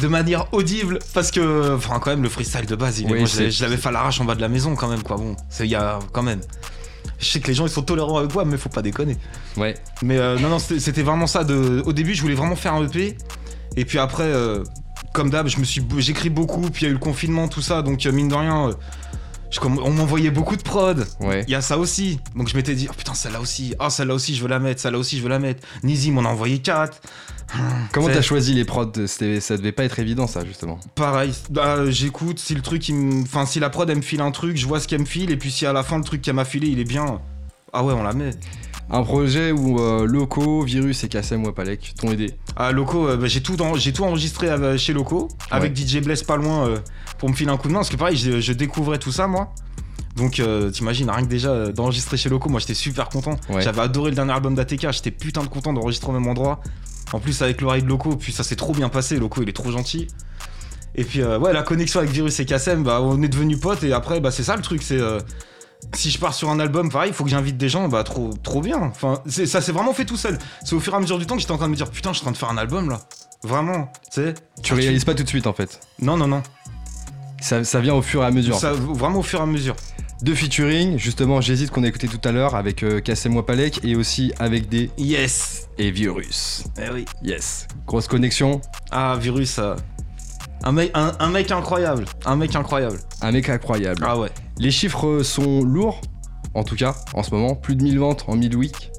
de manière audible parce que enfin quand même le freestyle de base il est- Oui, moi, je l'avais- je l'avais fait à l'arrache en bas de la maison quand même quoi. Bon c'est il y a quand même. Je sais que les gens ils sont tolérants avec moi mais faut pas déconner. Ouais. Mais euh, non, non, c'était vraiment ça. De... Au début, je voulais vraiment faire un EP. Et puis après, euh, comme d'hab, je me suis, j'écris beaucoup. Puis il y a eu le confinement, tout ça. Donc euh, mine de rien, je on m'envoyait beaucoup de prod. Ouais. Il y a ça aussi. Donc je m'étais dit, oh putain, celle-là aussi. Ah, celle-là aussi, je veux la mettre. Celle-là aussi, je veux la mettre. Nizi m'en a envoyé 4. Comment t'as choisi les prods Ça devait pas être évident, ça, justement. Pareil, bah, j'écoute. Si le truc, il me- enfin, si la prod, elle me file un truc, je vois ce qu'elle me file. Et puis si à la fin, le truc qu'elle m'a filé, il est bien. Ah ouais, on la met. Un projet où euh, Loco, Virus et Kassem Wapalek t'ont aidé. Ah, Loco, euh, bah, j'ai tout, en- j'ai tout enregistré avec- chez Loco, avec DJ Bless pas loin euh, pour me filer un coup de main. Parce que pareil, je, je découvrais tout ça, moi. Donc, euh, t'imagines, rien que déjà euh, d'enregistrer chez Loco, moi j'étais super content. Ouais. J'avais adoré le dernier album d'ATK, j'étais putain de content d'enregistrer au même endroit. En plus, avec l'oreille de Loco, puis ça s'est trop bien passé. Loco, il est trop gentil. Et puis, euh, ouais, la connexion avec Virus et Kassem, bah, on est devenus potes. Et après, bah, c'est ça le truc, c'est. Si je pars sur un album, pareil, il faut que j'invite des gens, bah trop, trop bien. Enfin, ça s'est vraiment fait tout seul. C'est au fur et à mesure du temps que j'étais en train de me dire, putain, je suis en train de faire un album là. Vraiment, tu sais. Tu réalises pas tout de suite, en fait. Non, non, non. Ça, ça vient au fur et à mesure. Ça, vraiment au fur et à mesure. Deux featuring, justement, j'hésite qu'on a écouté tout à l'heure avec euh, Kassem Wapalek et aussi avec des Yes. et Virus. Eh oui. Yes. Grosse connexion, Ah, Virus, euh, un, mec, un, un mec incroyable. Un mec incroyable. un mec incroyable. Ah ouais. Les chiffres sont lourds, en tout cas, en ce moment. Plus de 1000 ventes en 1000 weeks.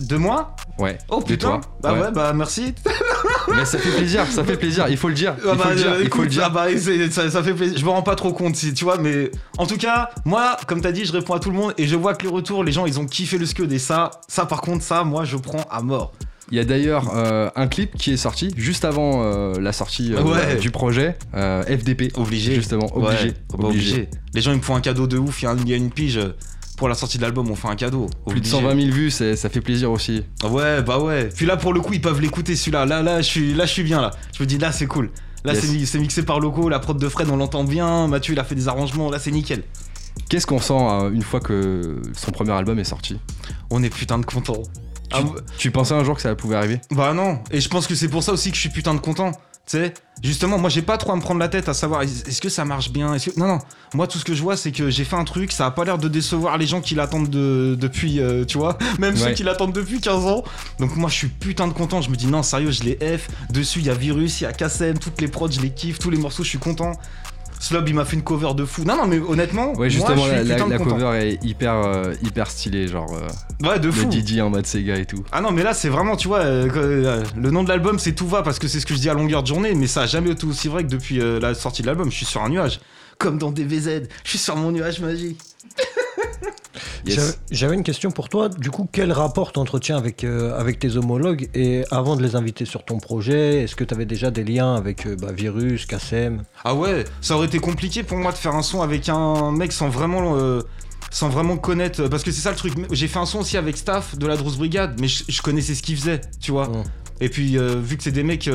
De moi? Ouais. Oh de putain. toi. Bah ouais. bah merci. Mais ça fait plaisir, ça fait plaisir, il faut le dire. Il Ah faut bah, le dire, il faut le écoute, dire. ah bah, c'est- ça, ça fait plaisir. Je me rends pas trop compte, si, tu vois, mais en tout cas, moi, comme t'as dit, je réponds à tout le monde et je vois que les retours, les gens, ils ont kiffé le scud et ça, ça par contre, ça, moi, je prends à mort. Il y a d'ailleurs euh, un clip qui est sorti juste avant euh, la sortie euh, Ouais. du projet, FDP. Obligé. Justement, obligé. Ouais, obligé. Les gens, ils me font un cadeau de ouf. Il y a, y une pige pour la sortie de l'album, on fait un cadeau. Plus de Obligé. 120 000 vues, ça fait plaisir aussi. Ouais, bah ouais. Puis là, pour le coup, ils peuvent l'écouter celui-là. Là, là, je suis, là, je suis bien là. Je me dis, là, c'est cool. Là, Yes. c'est mi- c'est mixé par Loco, la prod de Fred, on l'entend bien. Mathieu, il a fait des arrangements. Là, c'est nickel. Qu'est-ce qu'on sent une fois que son premier album est sorti? On est putain de content. Tu, tu pensais un jour que ça pouvait arriver Bah non, et je pense que c'est pour ça aussi que je suis putain de content. Tu sais, justement, moi j'ai pas trop à me prendre la tête à savoir est- est-ce que ça marche bien. Est-ce que... Non, non, moi tout ce que je vois c'est que j'ai fait un truc, ça a pas l'air de décevoir les gens qui l'attendent de- depuis, euh, tu vois, même ceux qui l'attendent depuis 15 ans. Donc moi je suis putain de content, je me dis non, sérieux, je les F. Dessus il y a Virus, il y a Kassem, toutes les prods, je les kiffe, tous les morceaux, je suis content. Slob il m'a fait une cover de fou. Non, non, mais honnêtement, Ouais, moi, justement, je suis la, cover est hyper, euh, hyper stylée, genre euh, Ouais, de le fou. Didi en mode Sega et tout. Ah non, mais là, c'est vraiment, tu vois, euh, euh, le nom de l'album, c'est Tout va, parce que c'est ce que je dis à longueur de journée, mais ça a jamais été aussi vrai que depuis la sortie de l'album. Je suis sur un nuage. Comme dans DVZ, je suis sur mon nuage magique. Yes. J'avais- une question pour toi. Du coup, quel rapport t'entretiens avec, euh, avec tes homologues Et avant de les inviter sur ton projet, est-ce que tu avais déjà des liens avec euh, bah, Virus, Kassem Ah ouais, ça aurait été compliqué pour moi de faire un son avec un mec sans vraiment. euh, sans vraiment connaître. Parce que c'est ça le truc. J'ai fait un son aussi avec Staff de la Drose Brigade, mais je, je connaissais ce qu'ils faisaient, tu vois. Mm. Et puis, vu que c'est des mecs.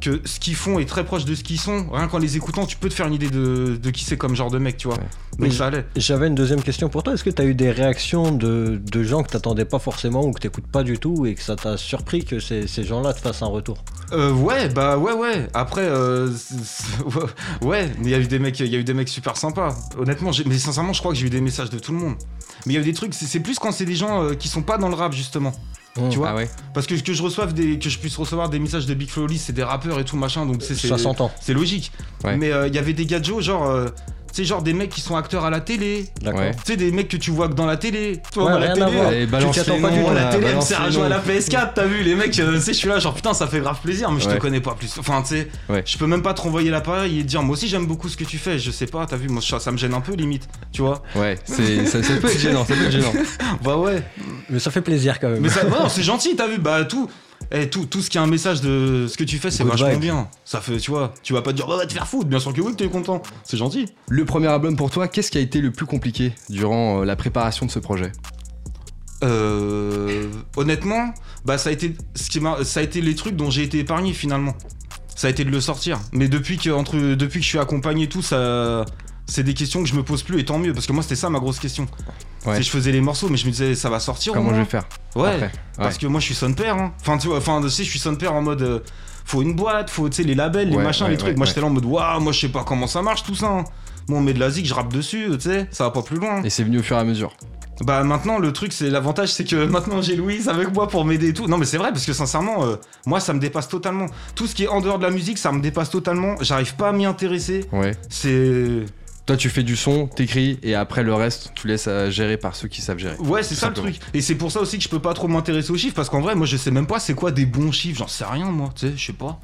Que ce qu'ils font est très proche de ce qu'ils sont, rien qu'en les écoutant, tu peux te faire une idée de, de qui c'est comme genre de mec, tu vois. Ouais. Donc Mais ça allait. J'avais une deuxième question pour toi. Est-ce que tu as eu des réactions de, de gens que t'attendais pas forcément ou que t'écoutes pas du tout et que ça t'a surpris que ces, ces gens-là te fassent un retour? Euh, ouais, bah ouais, ouais. Après, euh, ouais, mais il y a eu des mecs, il y a eu des mecs super sympas. Honnêtement, mais sincèrement, je crois que j'ai eu des messages de tout le monde. Mais il y a eu des trucs, c'est c'est plus quand c'est des gens euh, qui sont pas dans le rap justement. Mm. Tu vois Ah ouais Parce que que je reçoive des, que je puisse recevoir des messages de Big Flo c'est des rappeurs et tout machin, donc c'est logique. Ouais. Mais euh, il y avait des gadgets genre. euh, tu sais, genre des mecs qui sont acteurs à la télé. D'accord. Ouais. Tu sais, des mecs que tu vois que dans la télé. Tu vois, Ouais, dans la rien à télé. voir. Et balance t'y attends les pas du tout. la là, télé, elle me sert à jouer à la PS4, t'as vu, les mecs, euh, tu sais, je suis là, genre putain, ça fait grave plaisir, mais je Ouais. te connais pas plus. Enfin, tu sais, Ouais. je peux même pas te renvoyer l'appareil et te dire, moi aussi j'aime beaucoup ce que tu fais, je sais pas, t'as vu, moi ça, ça me gêne un peu limite, tu vois. Ouais, c'est- ça, ça peut être gênant, ça peut être gênant. Bah ouais. Mais ça fait plaisir quand même. Mais ça, non, c'est gentil, t'as vu, bah tout. Eh, tout, tout ce qui est un message de ce que tu fais, c'est Good vachement vibe. bien. Ça fait, tu vois, tu vas pas te dire, bah, va te faire foutre. Bien sûr que oui, que t'es content. C'est gentil. Le premier album pour toi, qu'est-ce qui a été le plus compliqué durant euh, la préparation de ce projet? Euh, honnêtement, bah ça a été ce qui m'a- ça a été les trucs dont j'ai été épargné finalement. Ça a été de le sortir. Mais depuis que entre depuis que je suis accompagné et tout ça c'est des questions que je me pose plus et tant mieux parce que moi c'était ça ma grosse question. Ouais. C'est je faisais les morceaux mais je me disais ça va sortir Comment je vais faire Ouais. Parce que moi je suis son père. Hein. Enfin tu vois, enfin tu sais je suis son père en mode euh, faut une boîte, faut tu sais les labels, les machins, les trucs. moi j'étais là en mode waouh, moi je sais pas comment ça marche tout ça. hein. Moi on met de la zik, je rappe dessus, tu sais, ça va pas plus loin. Et c'est venu au fur et à mesure. Bah maintenant le truc c'est l'avantage c'est que maintenant j'ai Louise avec moi pour m'aider et tout. Non mais c'est vrai parce que sincèrement euh, moi ça me dépasse totalement. Tout ce qui est en dehors de la musique ça me dépasse totalement. J'arrive pas à m'y intéresser. Ouais. C'est Toi, tu fais du son, t'écris, et après le reste, tu laisses à gérer par ceux qui savent gérer. ouais c'est ça le truc. Et c'est pour ça aussi que je peux pas trop m'intéresser aux chiffres parce qu'en vrai moi je sais même pas c'est quoi des bons chiffres. J'en sais rien moi. Tu sais je sais pas.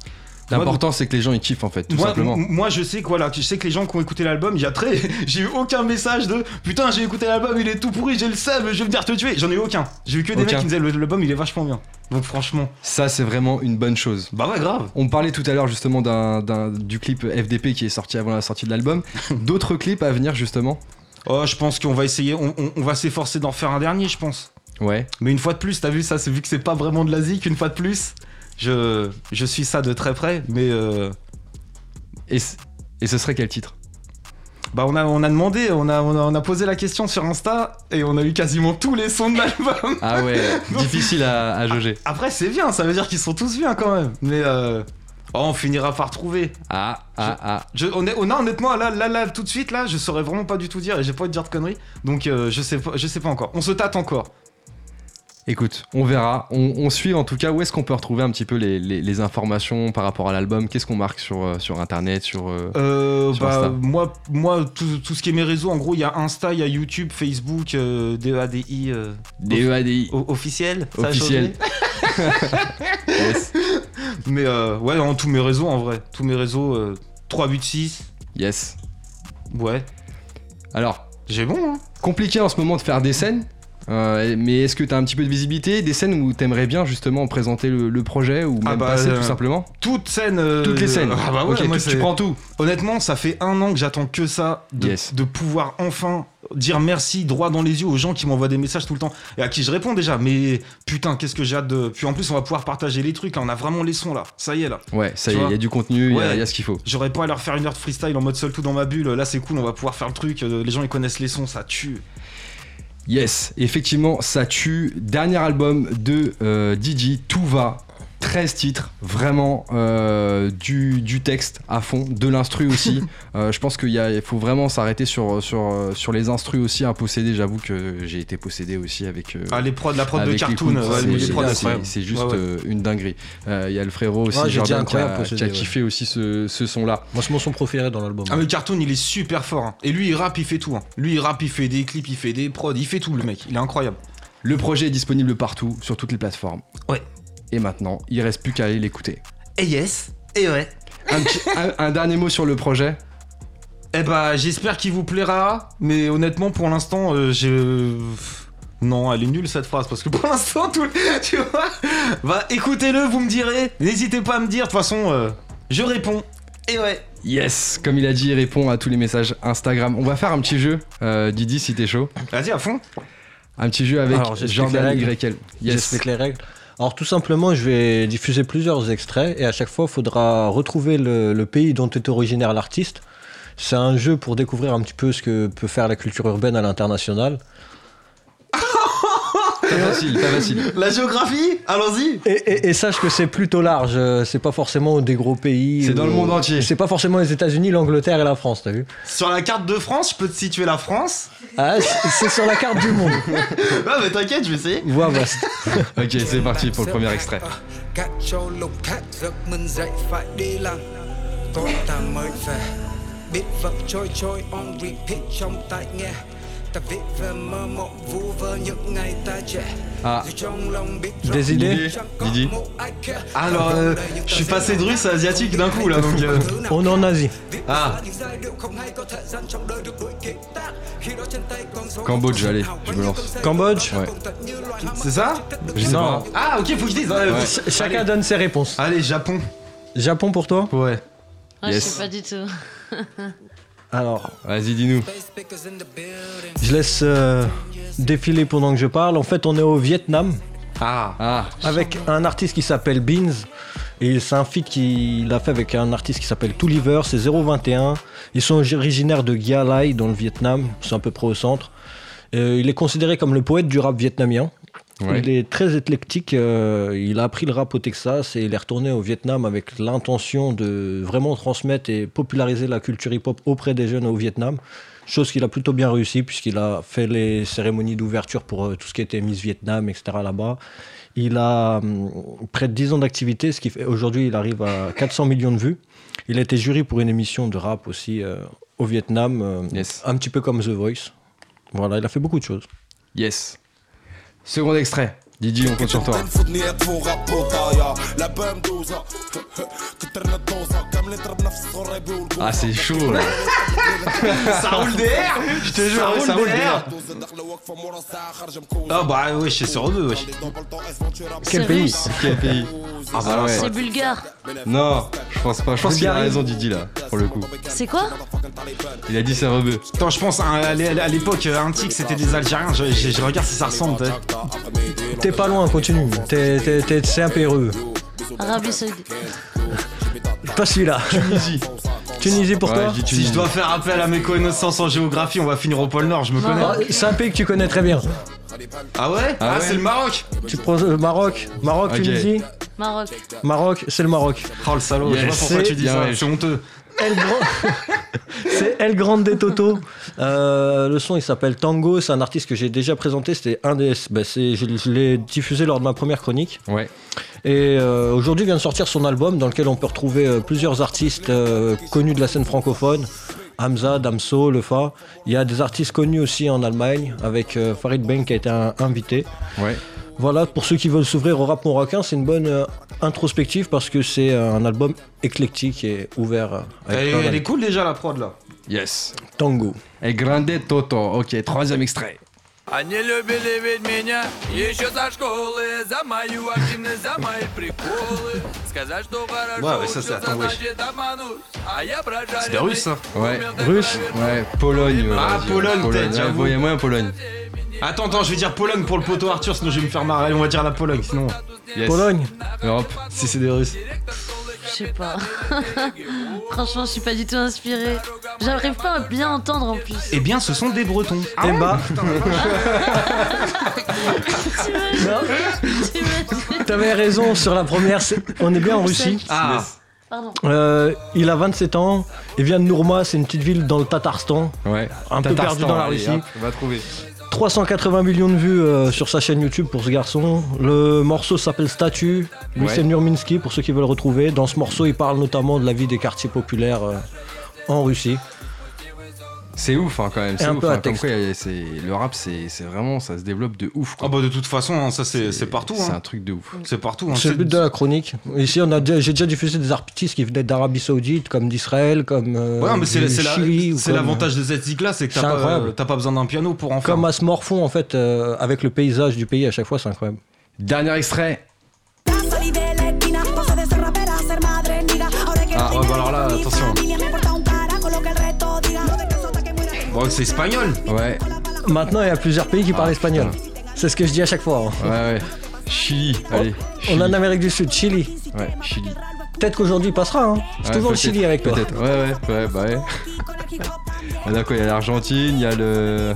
L'important, c'est que les gens ils kiffent en fait, tout moi, simplement. moi, je sais que voilà, je sais que les gens qui ont écouté l'album, il y a très, j'ai eu aucun message de putain j'ai écouté l'album, il est tout pourri, j'ai le seum, je vais venir te tuer. J'en ai eu aucun. J'ai eu que des Aucun. mecs qui me disaient le- l'album il est vachement bien. Donc franchement, Ça, c'est vraiment une bonne chose. bah ouais grave. On parlait tout à l'heure justement d'un- du clip FDP qui est sorti avant la sortie de l'album. D'autres clips à venir justement? Oh, je pense qu'on va essayer, on, on- on va s'efforcer d'en faire un dernier, je pense. Ouais. Mais une fois de plus, t'as vu ça, c'est vu que c'est pas vraiment de la zik, une fois de plus, je, je suis ça de très près, mais euh, Et, et ce serait quel titre? Bah on a, on a demandé, on a, on a, on a posé la question sur Insta et on a eu quasiment tous les sons de l'album. Ah ouais, difficile à, à jauger. Après, c'est bien, ça veut dire qu'ils sont tous bien quand même. Mais euh, oh, on finira par trouver. Ah, ah, ah. Je, honnêt- oh, non, honnêtement, là, là, là, tout de suite, là, je saurais vraiment pas du tout dire et j'ai pas envie de dire de conneries. Donc, euh, je sais pas, je sais pas encore. On se tâte encore. Écoute, on verra. On, on suit en tout cas où est-ce qu'on peut retrouver un petit peu les, les- les informations par rapport à l'album. Qu'est-ce qu'on marque sur, euh, sur internet, sur. euh, Euh, Sur bah, Insta. moi, moi tout, tout ce qui est mes réseaux, en gros, il y a Insta, il y a YouTube, Facebook, euh, DEADI euh, DEADI. o- officiel. ça Officiel. Yes. Mais euh, ouais, en tous mes réseaux, en vrai. Tous mes réseaux, euh, 386. Yes. Ouais, Alors, j'ai bon, hein. compliqué en ce moment de faire des scènes. Euh, mais est-ce que tu as un petit peu de visibilité Des scènes où t'aimerais bien justement présenter le, le projet ou même Ah bah, passer euh, tout simplement? euh, Toutes les scènes. Ah bah ouais, ok, moi, tu, prends tout. Honnêtement, ça fait un an que j'attends que ça, de, Yes. de pouvoir enfin dire merci droit dans les yeux aux gens qui m'envoient des messages tout le temps et à qui je réponds déjà. Mais putain, qu'est-ce que j'ai hâte de. Puis en plus, on va pouvoir partager les trucs. Là, on a vraiment les sons là. Ça y est là. Ouais, ça Tu y est, il y a du contenu, il y a- Ouais. il y, a ce qu'il faut. J'aurais pas à leur faire une heure de freestyle en mode seul tout dans ma bulle. Là, c'est cool. On va pouvoir faire le truc. euh, Les gens ils connaissent les sons, ça tue. Yes, effectivement, ça tue. Dernier album de euh, Didi, Tout va. 13 titres, vraiment euh, du, du texte à fond, de l'instru aussi. Euh, je pense qu'il y a- il faut vraiment s'arrêter sur, sur, sur les instrus aussi à posséder. J'avoue que j'ai été possédé aussi avec. euh, Ah, les prods, la prod de cartoon. ouais, c'est- juste Ouais, ouais. euh, une dinguerie. Euh, Il y a le frérot aussi, Jordan, qui incroyable, a, possédé, qui a ouais. kiffé aussi ce, ce son-là. Moi, c'est mon son préféré dans l'album. Ah mais Cartoon il est super fort hein. et lui il rappe il fait tout hein. lui il rappe il fait des clips il fait des prods il fait tout le mec il est incroyable Le projet est disponible partout, sur toutes les plateformes. Ouais. Et maintenant, il reste plus qu'à aller l'écouter. et yes et ouais Un, petit- un- un dernier mot sur le projet. Eh bah, j'espère qu'il vous plaira, mais honnêtement, pour l'instant, euh, j'ai. Non, elle est nulle cette phrase, parce que pour l'instant, tout. Tu vois Bah, écoutez-le, vous me direz. N'hésitez pas à me dire, de toute façon, euh, je réponds. Et ouais. Yes, comme il a dit, il répond à tous les messages Instagram. On va faire un petit jeu, euh, Didi, si t'es chaud. Vas-y, à fond. Un petit jeu avec Jordan. YL. Yes. J'explique les règles. Alors tout simplement, je vais diffuser plusieurs extraits et à chaque fois, il faudra retrouver le, pays dont est originaire l'artiste. C'est un jeu pour découvrir un petit peu ce que peut faire la culture urbaine à l'international. Pas facile, pas facile. La géographie Allons-y. Et, et- et sache que c'est plutôt large, euh, c'est pas forcément des gros pays. C'est dans le ou- monde entier. C'est pas forcément les États-Unis, l'Angleterre et la France, t'as vu Sur la carte de France, je peux te situer la France. Ah, c'est sur la carte du monde. Ah, mais t'inquiète, je vais essayer. Vois, vaste. Ok, c'est parti pour le premier extrait. Ah. Des idées? Didi? Alors, euh, je suis passé de russe à asiatique d'un coup là, donc. Euh. On est en Asie. Ah. Cambodge, allez, je me lance. Cambodge? Ouais. C'est ça? Non. Ah, ok, faut que je dise. Hein. Chacun donne ses réponses. Allez, Japon. Japon pour toi? Ouais. Je sais pas du tout. Alors, Vas-y, dis-nous. je laisse euh, défiler pendant que je parle. En fait, on est au Vietnam. Ah. Ah, avec un artiste qui s'appelle Beans. Et c'est un feat qu'il a fait avec un artiste qui s'appelle Tulliver, c'est 021. Ils sont originaires de Gia Lai dans le Vietnam, c'est à peu près au centre. Euh, il est considéré comme le poète du rap vietnamien. Ouais. Il est très éclectique, euh, il a appris le rap au Texas et il est retourné au Vietnam avec l'intention de vraiment transmettre et populariser la culture hip-hop auprès des jeunes au Vietnam. Chose qu'il a plutôt bien réussi puisqu'il a fait les cérémonies d'ouverture pour euh, tout ce qui était Miss Vietnam, etc. là-bas. Il a hum, près de 10 ans d'activité, ce qui fait aujourd'hui il arrive à 400 millions de vues. Il a été jury pour une émission de rap aussi euh, au Vietnam, Yes. un petit peu comme The Voice. Voilà, il a fait beaucoup de choses. yes. Second extrait. Didi, on compte sur toi. Ah, c'est chaud là. Ça roule DR Je te jure, ça roule DR Ah bah ouais, c'est sur deux, wesh. Quel pays. Quel pays Ah Ah ouais. C'est bulgare. Non, je pense pas. Je pense qu'il a raison, Didi là, pour le coup. C'est quoi Il a dit c'est rebeu. Attends, je pense à, à l'é- à l'époque, un tic c'était des Algériens. Je, je- je regarde si ça ressemble. T'es pas loin, continue. T'es- t'es- t'es- C'est un PRE. Arabie Saoudite. Pas celui-là. Tunisie. Tunisie pour Ouais, toi je Si je dois faire appel à mes connaissances en géographie, on va finir au pôle Nord, je me connais. Ah, C'est un pays que tu connais très bien. Ah ouais Ah Ah, ouais c'est le Maroc Tu prends le Maroc, Maroc, Ok. Tunisie, Maroc. Maroc, c'est le Maroc. Oh le salaud, je vois pourquoi C'est- tu dis ça, ouais. c'est honteux. El Grand- c'est El Grande Toto. Euh, le son il s'appelle Tango. C'est un artiste que j'ai déjà présenté. C'était un des. bah, je je l'ai diffusé lors de ma première chronique. Ouais. Et euh, aujourd'hui vient de sortir son album dans lequel on peut retrouver euh, plusieurs artistes euh, connus de la scène francophone. Hamza, Damso, Lefa. Il y a des artistes connus aussi en Allemagne avec euh, Farid Bang qui a été un- invité. Ouais. Voilà, pour ceux qui veulent s'ouvrir au rap marocain, c'est une bonne euh, introspective parce que c'est euh, un album éclectique et ouvert. euh, avec Elle, plein elle est d'avis. cool déjà la prod là. Yes. Tango. Et Grande Toto. Ok, troisième extrait. Они любили ведь меня еще со школы За мою активность, за мои приколы Сказать, что хорошо Ouais, ouais, ça, c'est- учился, attends, wesh. значит обмануть А я прожаренный C'est des Russes ça. Ouais. Russe. Ouais, Pologne. euh, Ah, vas-y, Pologne, peut-être, Ouais, j'avoue. Il y a moyen Pologne. Attends, attends, je vais dire Pologne pour le poteau Arthur, sinon je vais me faire marrer. Allez, on va dire la Pologne, sinon. Yes. Pologne. Europe. Si c'est des Russes. Je sais pas. Franchement, je suis pas du tout inspirée. J'arrive pas à bien entendre en plus. Eh bien, ce sont des Bretons. Ah Eh ouais bah, T'imagines t'avais raison sur la première. c'est- On est bien en Russie. Ah, Pardon. Euh, il a 27 ans. Il vient de Nourma, c'est une petite ville dans le Tatarstan. Ouais. Un peu Tatarstan, perdu dans la allez, Russie. hop, On va trouver. 380 millions de vues euh, sur sa chaîne YouTube pour ce garçon. Le morceau s'appelle Statue. Lui, c'est Nurminski pour ceux qui veulent le retrouver. Dans ce morceau, il parle notamment de la vie des quartiers populaires euh, en Russie. C'est ouf hein, quand même. C'est ouf. hein, comme quoi, c'est le rap, c'est c'est vraiment, ça se développe de ouf. quoi. Ah bah de toute façon, hein, ça c'est c'est partout. C'est hein. un truc de ouf. C'est partout. hein. C'est le but de la chronique. Ici, on a déjà- j'ai déjà diffusé des artistes qui venaient d'Arabie Saoudite, comme d'Israël, comme euh, Ouais, mais c'est c'est la- Chili, ou c'est comme- l'avantage de cette zik là, c'est que t'as C'est pas, incroyable. t'as pas besoin d'un piano pour en faire. Comme à ce morphon, en fait, euh, avec le paysage du pays à chaque fois, c'est incroyable. Dernier extrait. Ah ouais, bah alors là, attention. Bon, c'est espagnol. Ouais. Maintenant, il y a plusieurs pays qui parlent Ah, espagnol. putain. C'est ce que je dis à chaque fois. hein. Ouais, ouais. Chili. Allez. On Chili. est en Amérique du Sud, Chili. Ouais, Chili. Peut-être qu'aujourd'hui il passera. Hein. C'est Ouais, toujours le peut-être, Chili avec toi. Peut-être. Ouais, ouais, ouais, bah ouais. Il y a quoi Il y a l'Argentine, il y a le.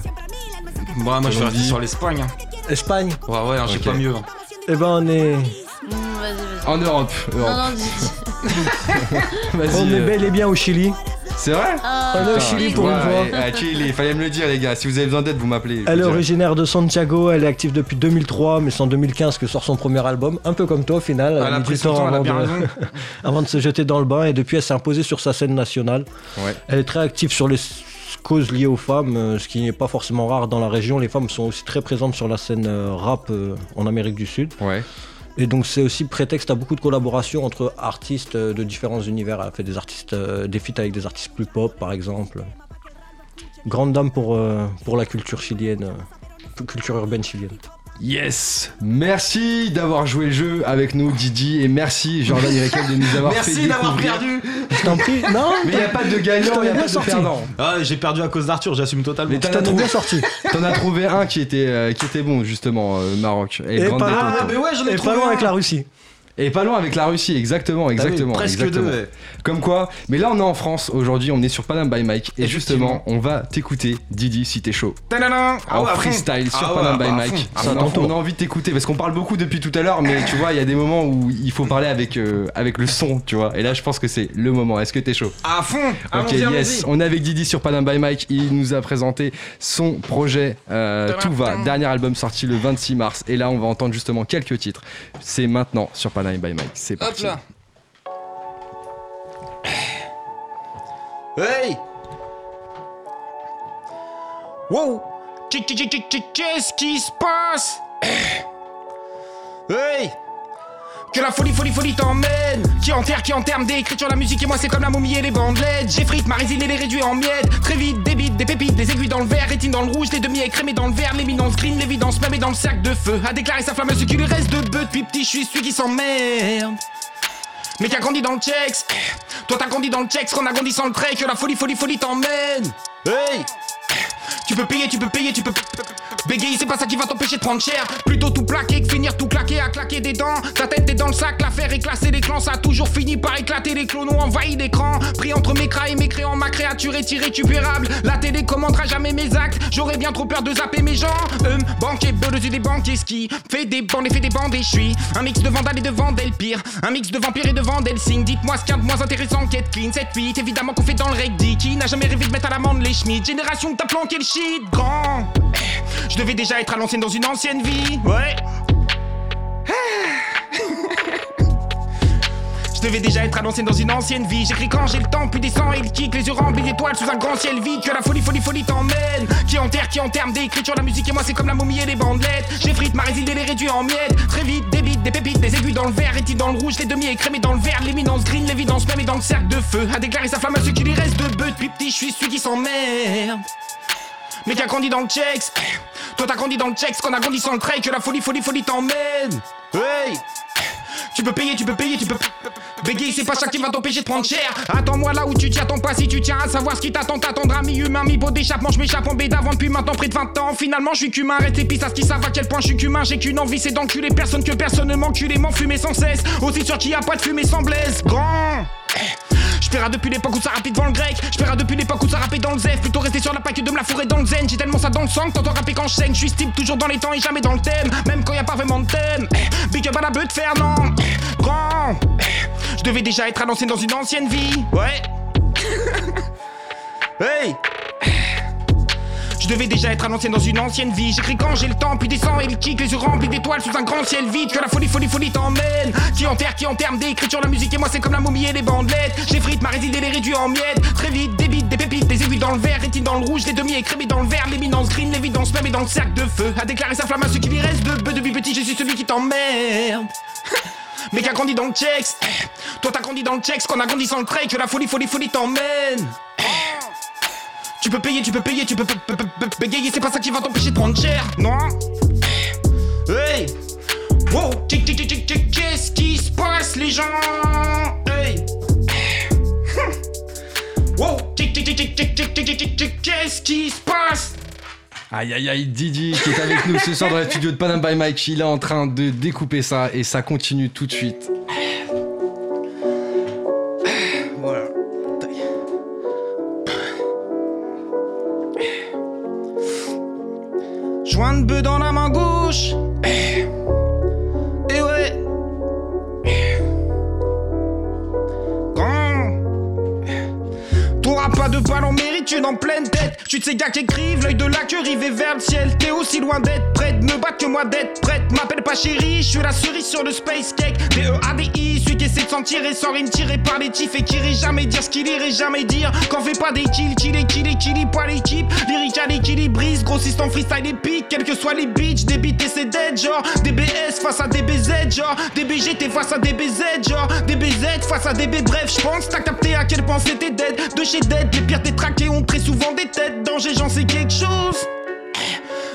Bon, moi je Colombie. rester sur l'Espagne. hein. Espagne. Ouais, ouais, hein, j'ai Ok. pas mieux. hein. Eh ben, on est, Mmh, vas-y, vas-y. En Europe. Non, Europe. non, dis. Vas-y. on est euh, bel et bien au Chili. C'est vrai Ah, On est au Putain, Chili pour une fois. ouais, Ah, Chili, fallait me le dire, les gars. Si vous avez besoin d'aide, vous m'appelez. Elle est originaire de Santiago, elle est active depuis 2003, mais c'est en 2015 que sort son premier album, un peu comme toi au final. Elle a pris du temps, avant de- avant de se jeter dans le bain, et depuis elle s'est imposée sur sa scène nationale. Ouais. Elle est très active sur les causes liées aux femmes, euh, ce qui n'est pas forcément rare dans la région. Les femmes sont aussi très présentes sur la scène euh, rap euh, en Amérique du Sud. Ouais. Et donc c'est aussi prétexte à beaucoup de collaborations entre artistes euh, de différents univers. Elle a fait des artistes, euh, des feats avec des artistes plus pop par exemple. Grande dame pour, euh, pour la culture chilienne, culture urbaine chilienne. Yes Merci d'avoir joué le jeu avec nous, Didi, et merci Jordan Irekel de nous avoir fait Merci d'avoir perdu Je t'en prie. Non, Mais il n'y a pas de gagnant, il n'y a pas de perdant. Ah, j'ai perdu à cause d'Arthur, j'assume totalement. Mais t'en as trouvé, sorti. t'en as trouvé un qui était, euh, qui était bon, justement, euh, Maroc. Et, Et grande pas loin. Ah, mais ouais, j'en ai Et trouvé pas loin un. avec la Russie. Et pas loin avec la Russie, exactement, exactement. Ah presque exactement. deux, ouais. Comme quoi, mais là on est en France aujourd'hui, on est sur Panam by Mike et justement on va t'écouter Didi si t'es chaud. Ah en ouais, freestyle sur Ah ouais, Panam by bah, Mike. fond, à on, a, on a envie de t'écouter parce qu'on parle beaucoup depuis tout à l'heure, mais tu vois, il y a des moments où il faut parler avec, euh, avec le son, tu vois. Et là je pense que c'est le moment. Est-ce que t'es chaud? À fond Ok, yes. On est avec Didi sur Panam by Mike. Il nous a présenté son projet euh, Tout va, dernier album sorti le 26 mars. Et là, on va entendre justement quelques titres. C'est maintenant sur Panam Night by Mike. C'est parti. Hop là. Hey Wow Qu'est-ce qui se passe? Hey que la folie, folie, folie t'emmène. Qui enterre, qui enterre d'écriture la musique Et moi c'est comme la momie et les bandelettes. J'effrite ma résine et les réduis en miettes Très vite, des bites, des pépites, des aiguilles dans le verre. Rétine dans le rouge, les demi écrémés dans le vert L'éminence green, l'évidence même est dans le cercle de feu. A déclaré sa flamme ce qui lui reste de bœuf. Depuis petit je suis celui qui s'emmerde. Mais qui a grandi dans le Chex Toi t'as grandi dans le Chex qu'on a grandi sans le trait. Que la folie, folie, folie t'emmène. Hey. Tu peux payer, tu peux payer, tu peux Bégayer c'est pas ça qui va t'empêcher de prendre cher. Plutôt tout plaquer que finir tout claquer à claquer des dents. Ta tête est dans le sac, l'affaire est classée l'écran Ça a toujours fini par éclater les clones ont envahi l'écran Pris entre mes cras et mes créants Ma créature est irrécupérable. La télé commandera jamais mes actes. J'aurais bien trop peur de zapper mes gens. Hum, banquier, dessus des banquiers ski Fait des bandes et des bandes et je suis Un mix de vandale et de vandelle pire. Un mix de vampire et de vandelle signe. Dites-moi ce qu'il y a de moins intéressant qu'être clean. 7-8 évidemment qu'on fait dans le rugby Qui n'a jamais rêvé de mettre à l'amende les schmitt Génération t'as planqué le shit grand Je devais déjà être à l'ancienne dans une ancienne vie Ouais Je devais déjà être à l'ancienne dans une ancienne vie. J'écris quand j'ai le temps, puis descends et le kick, les yeux remplis d'étoiles sous un grand ciel vide. Que la folie, folie, folie t'emmène. Qui enterre, qui en termes d'écriture, la musique et moi c'est comme la momie et les bandelettes. J'effrite ma résine et les réduis en miettes. Très vite, des bites, des pépites, des aiguilles dans le verre, et dans le rouge, les demi écrémés dans le vert. L'éminence green, l'évidence même est dans le cercle de feu. A déclaré sa flamme à ce qui lui reste de bœuf. Depuis petit, je suis celui qui s'emmerde. Mais qui a grandi dans le Chex Toi t'as grandi dans le Chex qu'on a grandi sans le trait Que la folie, folie, folie t'emmène Hey tu peux payer, tu peux payer, tu peux bégayer, c'est pas ça qui va t'empêcher de prendre cher. Attends-moi là où tu t'y attends pas, si tu tiens à savoir ce qui t'attend, t'attendras mi-humain, mi-beau d'échappement. Je m'échappe en bête avant depuis maintenant près de 20 ans. Finalement, je suis qu'humain, reste pistes à ce qui savent à quel point je suis qu'humain. J'ai qu'une envie, c'est d'enculer personne que personne ne m'encule et m'enfumer sans cesse. Aussi sûr qu'il y a pas de fumée sans blesse. Grand J'paiera depuis l'époque où ça rapide devant le grec. J'paiera depuis l'époque où ça rapait dans le zef. Plutôt rester sur la paille que de me la fourrer dans le zen. J'ai tellement ça dans le sang que t'entends rapper quand je saigne. J'suis style toujours dans les temps et jamais dans le thème. Même quand y a pas vraiment de thème. Big up à la de Fernand. Grand. Je devais déjà être l'ancienne dans une ancienne vie. Ouais. hey. Je devais déjà être à l'ancienne dans une ancienne vie. J'écris quand j'ai le temps, puis descends et le kick, les yeux remplis d'étoiles sous un grand ciel vide. Que la folie, folie, folie t'emmène. Qui enterre, qui en termes d'écriture, la musique et moi c'est comme la momie et les bandelettes. J'effrite ma résine et les réduis en miettes. Très vite, des bites, des pépites, des aiguilles dans le verre, rétine dans le rouge, les demi écrémés dans le vert, l'éminence green, l'évidence même est dans le cercle de feu. A déclaré sa flamme à ce qui lui reste de bœuf depuis petit, je suis celui qui t'emmerde. Mais qui a grandi dans le Chex Toi t'as grandi dans le Chex qu'on a grandi sans le trait Que la folie, folie, folie t'emmène tu peux payer, tu peux payer, tu peux bégayer, c'est pas ça qui va t'empêcher de prendre cher, non. Hey. Wow. Qu'est-ce qui se passe, les gens? Hey. Wow. Qu'est-ce qui se passe? Aïe aïe aïe Didi qui est avec nous ce soir dans le studio de Panam by Mike, il est en train de découper ça et ça continue tout de suite. Joint de bœuf dans la main gauche. Méritude en pleine tête. Je suis de ces gars qui écrivent l'œil de la queue rivé vers le ciel. T'es aussi loin d'être prête, me battre que moi d'être prête. M'appelle pas chérie, je suis la cerise sur le space cake. D-E-A-D-I, celui qui essaie de s'en tirer sans rime tiré par les tifs et qui irait jamais dire ce qu'il irait jamais dire. Qu'en fait pas des kills, kill et kill et kill, pas l'équipe. Lyrical équilibrise, grossiste en freestyle épique. Quels que soient les beats, des beats et c'est dead, genre. Des face à des BZ, genre. Des BGT face à des BZ, genre. Des face à des B, bref, je pense t'as capté à quel point c'était dead. De chez dead, les pires détraqués très souvent des têtes. Danger, j'en sais quelque chose.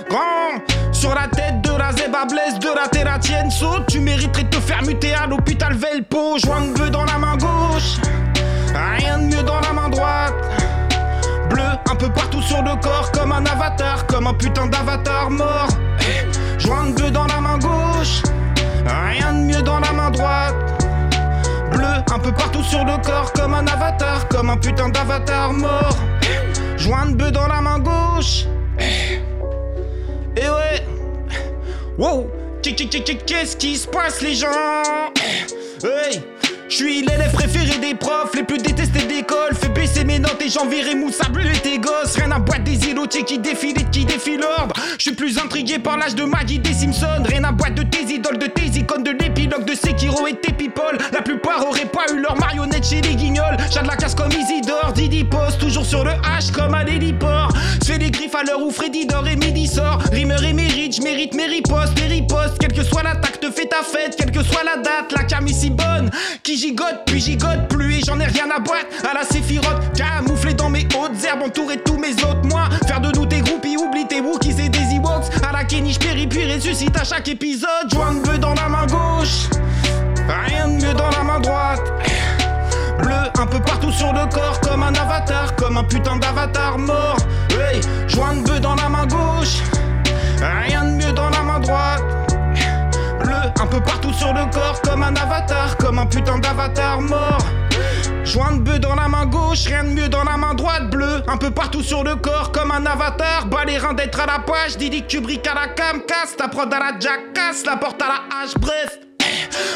Grand, Sur la tête de la zéba blesse, de la terre saute. Tu mériterais de te faire muter à l'hôpital Velpo. Joint bleu dans la main gauche. Rien de mieux dans la main droite. Bleu un peu partout sur le corps, comme un avatar, comme un putain d'avatar mort. Joint bleu dans la main gauche. Rien de mieux dans la main droite. Bleu un peu partout sur le corps, comme un avatar, comme un putain d'avatar mort. Joint de bœuf dans la main gauche. Et ouais. Wow. Qu'est-ce qui se passe, les gens? Hey. Je suis l'élève préféré des profs, les plus détestés d'école. Fais baisser mes notes et j'enverrai Moussa bleu et tes gosses. Rien à boîte des îlotiers qui défilent et qui défient l'ordre. Je suis plus intrigué par l'âge de Maggie des Simpsons. Rien à boîte de tes idoles, de tes icônes, de de Sekiro et tes. La plupart auraient pas eu leur marionnette chez les guignols. J'ai de la casse comme Isidore, Didi poste toujours sur le H comme à l'héliport. Se fait les griffes à l'heure où Freddy dort et midi sort. Rimeur et mérite, j'mérite mes ripostes, mes ripostes. Quelle que soit l'attaque, te fais ta fête, quelle que soit la date. La cam si bonne qui gigote, puis gigote plus et j'en ai rien à boîte. À la Sephiroth, camouflé dans mes hautes herbes, entouré de tous mes autres moi. Faire de nous tes groupies, oublie tes Wookiees la Kenny, j'péris puis ressuscite à chaque épisode. Joint de bœuf dans la main gauche, rien de mieux dans la main droite. Bleu un peu partout sur le corps, comme un avatar, comme un putain d'avatar mort. Hey, de bœuf dans la main gauche, rien de mieux dans la main droite. Bleu un peu partout sur le corps, comme un avatar, comme un putain d'avatar mort. Joint de bœuf dans la main gauche, rien de mieux dans la main droite, bleu. Un peu partout sur le corps, comme un avatar. Bas d'être à la page, Didi Kubrick à la cam, casse ta prod à la jackass, la porte à la hache, bref.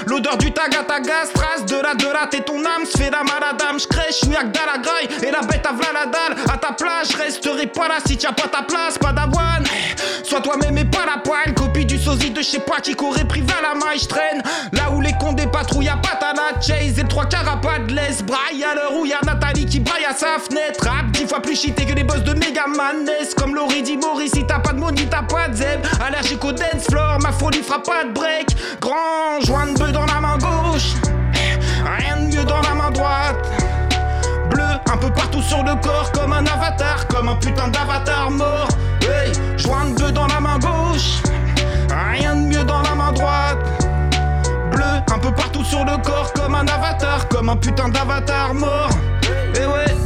L'odeur du tag à ta gas, trace de la de la t'es ton âme, se fait la maladame, j'crèche, j'suis avec la graille, et la bête à la dalle, à ta place, j'resterai pas là si t'as pas ta place, pas d'avoine. Sois toi-même et pas la poêle, copie du sosie de je sais qui courait privé à la maille, j'traîne. Là où les cons des patrouilles, pas ta chase, et trois à de laisse, braille. À l'heure où y'a Nathalie qui braille à sa fenêtre, rap dix fois plus cheaté que les boss de Megaman, comme Laurie dit Maurice, si t'as pas de money, t'as pas de zeb, allergique au dance floor, ma folie fera pas de break, grand joint de bœuf dans la main gauche, rien de mieux dans la main droite. Bleu un peu partout sur le corps, comme un avatar, comme un putain d'avatar mort. Hey, joint de bœuf dans la main gauche, rien de mieux dans la main droite. Bleu un peu partout sur le corps, comme un avatar, comme un putain d'avatar mort. Et ouais.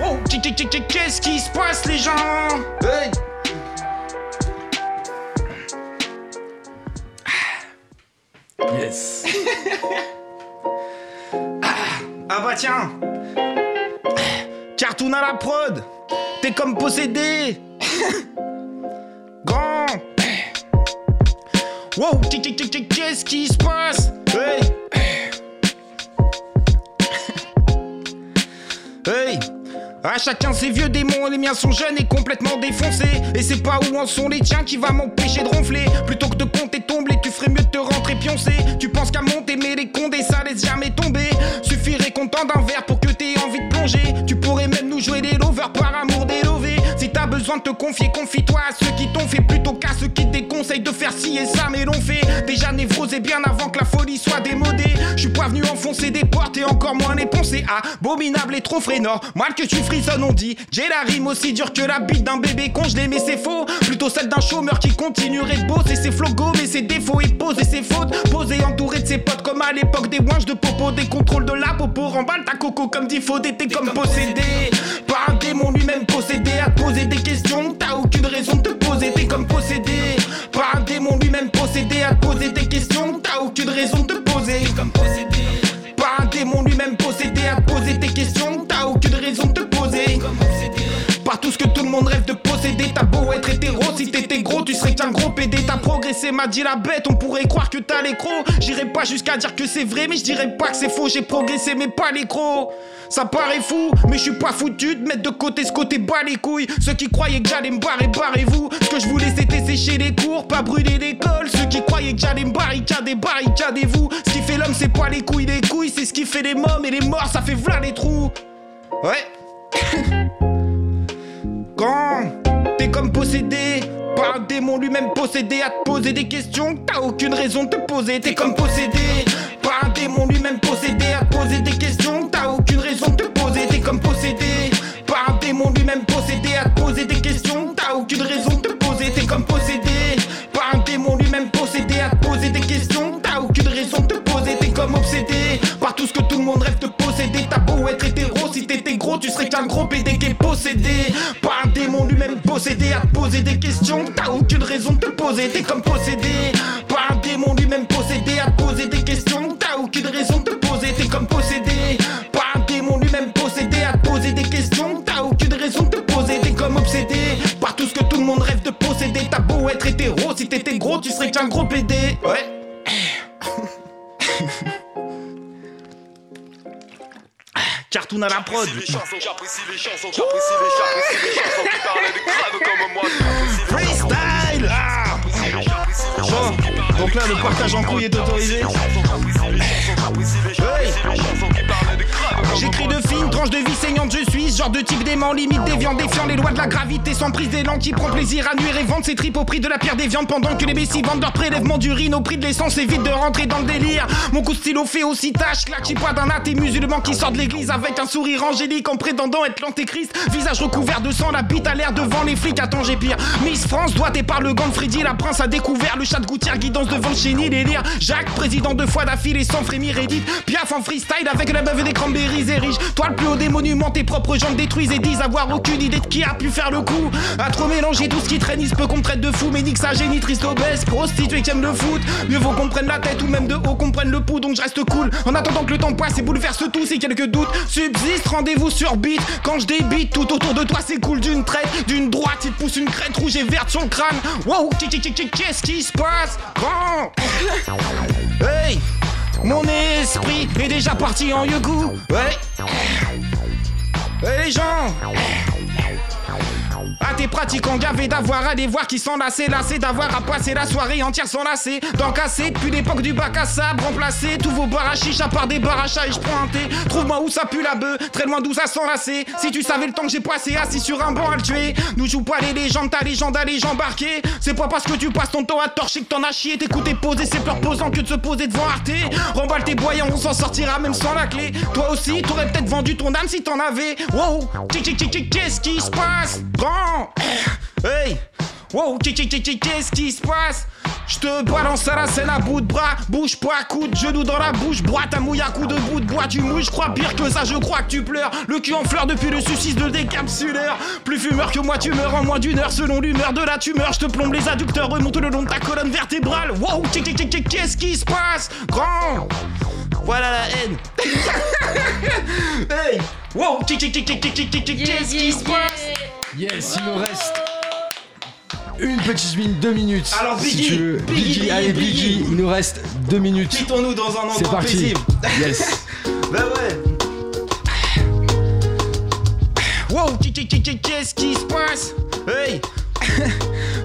Wow, qu'est-ce qui se passe, les gens? Yes. Ah bah tiens. Cartoon à la prod. T'es comme possédé. Grand. Wow, qu'est-ce qui se passe? À chacun ses vieux démons, les miens sont jeunes et complètement défoncés. Et c'est pas où en sont les tiens qui va m'empêcher de ronfler. Plutôt que de compter tomber, tu ferais mieux de te rentrer pioncer. Tu penses qu'à monter, mais les condés, ça laisse jamais tomber. Suffirait qu'on tende un verre pour que t'aies envie de plonger. Tu pourrais même nous jouer des lovers par amour des lovés. Si t'as besoin de te confier, confie-toi à ceux qui t'ont fait plutôt qu'à ceux qui te déconseillent de faire ci et ça, mais l'ont fait. Déjà névrosé bien avant que la folie soit démodée. Je suis pas venu enfoncer des portes et encore moins les poncer. Abominable et trop frénor. Mal que tu frissonnes, on dit. J'ai la rime aussi dure que la bite d'un bébé congelé, mais c'est faux. Plutôt celle d'un chômeur qui continuerait de bosser ses flogos, mais ses défauts et poser ses fautes. Posé entouré de ses potes comme à l'époque des ouinges de popo, des contrôles de la popo. Remballe ta coco comme dit faut t'es comme possédé. Par un démon lui-même possédé à poser des questions. T'as aucune raison de te poser, t'es comme possédé. Par un démon lui-même possédé à poser des questions. T'as aucune raison de te poser. Comme possédé. Par un démon lui-même possédé à poser tes questions. T'as aucune raison de te poser. Tout ce que tout le monde rêve de posséder. T'as beau être hétéro, si t'étais gros, tu serais qu'un gros PD. T'as progressé, m'a dit la bête. On pourrait croire que t'as l'écro. J'irai pas jusqu'à dire que c'est vrai, mais je dirais pas que c'est faux. J'ai progressé, mais pas l'écro. Ça paraît fou, mais je suis pas foutu de mettre de côté ce côté bas les couilles. Ceux qui croyaient que j'allais me barrer, barrez-vous. Ce que je voulais c'était sécher les cours, pas brûler l'école. Ceux qui croyaient que j'allais me barricader, barricadez-vous. Ce qui fait l'homme, c'est pas les couilles, les couilles, c'est ce qui fait les mômes et les morts, ça fait v'là les trous. Ouais. T'es comme possédé par un démon lui-même possédé à te poser des questions que t'as aucune raison de te poser. T'es comme possédé par un démon lui-même possédé à te poser des questions que t'as aucune raison de te poser. T'es comme possédé par un démon lui-même possédé à te poser des questions que t'as aucune raison de te poser. T'es comme possédé par un démon lui-même possédé à te poser des questions que t'as aucune raison de te poser. T'es comme obsédé par tout ce que tout le monde rêve de posséder. T'as beau être hétéro, si t'étais gros, tu serais qu'un gros pédé qui est possédé par un démon lui-même possédé à te poser des questions que t'as aucune raison de te poser. T'es comme possédé par un démon lui-même possédé à te poser des questions que t'as aucune raison de te poser. T'es comme obsédé par tout ce que tout le monde rêve de posséder. T'as beau être hétéro, si t'étais gros, tu serais qu'un gros PD. La prod. Freestyle ah. Bon, donc là le partage en couille est autorisé. Hey. J'écris de fines tranches de vie saignante, je suis genre de type dément, limite déviant, défiant les lois de la gravité, sans prise d'élan, qui prend plaisir à nuire et vendre ses tripes au prix de la pierre des viandes, pendant que les bessies vendent leur prélèvement d'urine au prix de l'essence, évite de rentrer dans le délire. Mon coup de stylo fait aussi tâche, claque, pas d'un athée musulman qui sort de l'église avec un sourire angélique en prétendant être l'antéchrist, visage recouvert de sang, la bite à l'air devant les flics, attends j'ai pire. Miss France, doigté par le gant de Freddy, la prince a découvert le chat de gouttière, guidance devant le chéni, les lire. Jacques, président deux fois d'affilée sans frémir, édite. Piaf en freestyle avec la beuve des cranberries érige. Toi le plus haut des monuments, tes propres jambes détruisent et disent avoir aucune idée de qui a pu faire le coup. À trop mélanger tout ce qui traîne, il se peut qu'on traite de fou, mais nique ça génie, triste obèse, prostituée qui aime le foot. Mieux vaut qu'on prenne la tête ou même de haut qu'on prenne le pouls, donc je reste cool. En attendant que le temps passe et bouleverse tout, si quelques doutes subsistent, rendez-vous sur beat. Quand je débite, tout autour de toi cool d'une traite, d'une droite, il pousse une crête rouge et verte sur le crâne. Wow, qu'est-ce qui se passe? Hey! Mon esprit est déjà parti en yogout. Ouais. Et les gens à tes pratiquants gavés d'avoir à les voir qui sont lassés, d'avoir à passer la soirée entière sans lasser. D'encasser depuis l'époque du bac à sable, remplacer tous vos bar à chicha par des bar à je pointé. Trouve-moi où ça pue la bœuf, très loin d'où ça s'enlacer. Si tu savais le temps que j'ai passé assis sur un banc à le tuer, nous joue pas les légendes, ta légende à légende embarquée. C'est pas parce que tu passes ton temps à torcher que t'en as chié, t'écouter poser, c'est plus reposant que de se poser devant Arte. Remballe tes boyants, on s'en sortira même sans la clé. Toi aussi, t'aurais peut-être vendu ton âme si t'en avais. Wow, qu'est-ce qui se passe? Grand Hey Wow, qu'est-ce qui se passe Je te balance à la scène à bout de bras, bouge pas, coup de genou dans la bouche, bois ta mouille à coup de bout de bois, tu mouilles, je crois pire que ça, je crois que tu pleures, le cul en fleurs depuis le suicide de décapsuleur, plus fumeur que moi tu meurs en moins d'une heure selon l'humeur de la tumeur, je te plombe les adducteurs, remonte le long de ta colonne vertébrale, wow, qu'est-ce qui se passe Grand Voilà la haine Hey Wow, qu'est-ce qui se passe Yes, il nous reste une petite minute, deux minutes. Alors, si Biggie, tu veux. Biggie, Biggie, allez Biggie. Il nous reste deux minutes. Quittons-nous dans un C'est endroit parti. paisible. Yes. Bah ouais. Wow, qu'est-ce qui se passe? Hey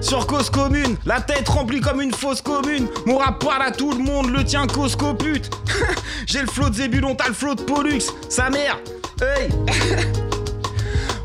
Sur cause commune, la tête remplie comme une fausse commune. Mon rap parle à tout le monde, le tien cause pute. J'ai le flot de Zébulon, t'as le flot de Pollux. Sa mère, hey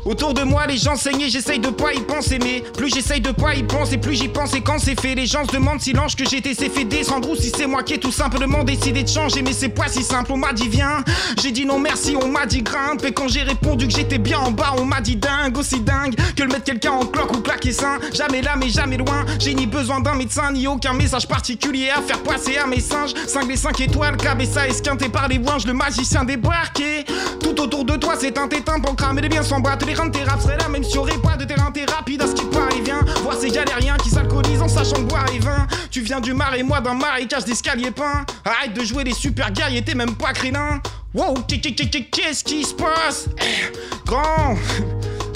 Autour de moi, les gens saignent, j'essaye de pas y penser, mais plus j'essaye de pas y penser, plus j'y pense et quand c'est fait, les gens se demandent si l'ange que j'étais s'est fait descendre ou si c'est moi qui ai tout simplement décidé de changer, mais c'est pas si simple. On m'a dit viens, j'ai dit non merci, on m'a dit grimpe, et quand j'ai répondu que j'étais bien en bas, on m'a dit dingue, aussi dingue que le mettre quelqu'un en cloque ou plaquer sain. Jamais là, mais jamais loin, j'ai ni besoin d'un médecin, ni aucun message particulier à faire passer à mes singes. 5 les 5 étoiles, cabessa esquinté par les ouinges, le magicien débarqué. Tout autour de toi, c'est un tétin pour cramer les biens sans les reins de tes raps seraient là, même si aurait pas de terrain, t'es rapide à ce qui part et vient. Voir ces galériens qui s'alcoolisent en sachant boire est vain. Tu viens du mar et moi d'un marécage d'escalier peint. Arrête de jouer les super guerriers, t'es même pas crélin. Wow, qu'est-ce qui se passe? Eh, Grand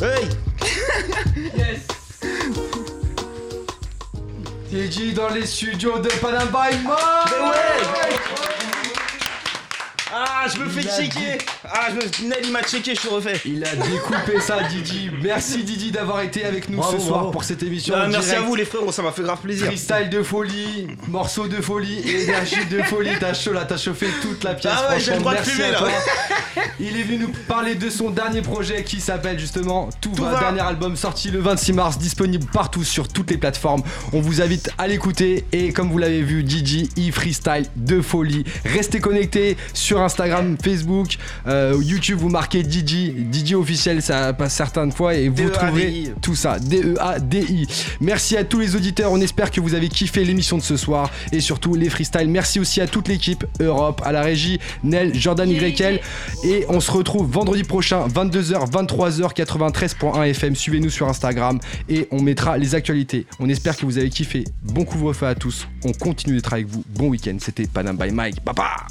Hey TJ dans les studios de Panam by Mike. Mais ouais Ah, je me fais checker Ah, je me... Nel, il m'a checké, je suis refait Il a découpé ça, Didi. Merci Didi d'avoir été avec nous Bravo, ce soir bravo. pour cette émission. En Merci direct. à vous les frérots, ça m'a fait grave plaisir. Freestyle de folie, morceau de folie, énergie de folie. T'as chaud là, t'as chauffé toute la pièce. Ah ouais, j'ai le droit de fumer, là. Il est venu nous parler de son dernier projet qui s'appelle justement Tout, Tout va. va. Dernier album sorti le 26 mars, disponible partout sur toutes les plateformes. On vous invite à l'écouter et comme vous l'avez vu, Didi, e freestyle de folie. Restez connectés sur sur Instagram, Facebook, euh, YouTube, vous marquez DJ, DJ officiel, ça passe certaines fois et vous D-E-A-D-I. trouverez tout ça. D-E-A-D-I. Merci à tous les auditeurs, on espère que vous avez kiffé l'émission de ce soir et surtout les freestyles. Merci aussi à toute l'équipe Europe, à la régie, Nel, Jordan YL. Et on se retrouve vendredi prochain, 22h, 23h, 93.1 FM. Suivez-nous sur Instagram et on mettra les actualités. On espère que vous avez kiffé. Bon couvre-feu à tous. On continue d'être avec vous. Bon week-end. C'était Panam by Mike. Papa!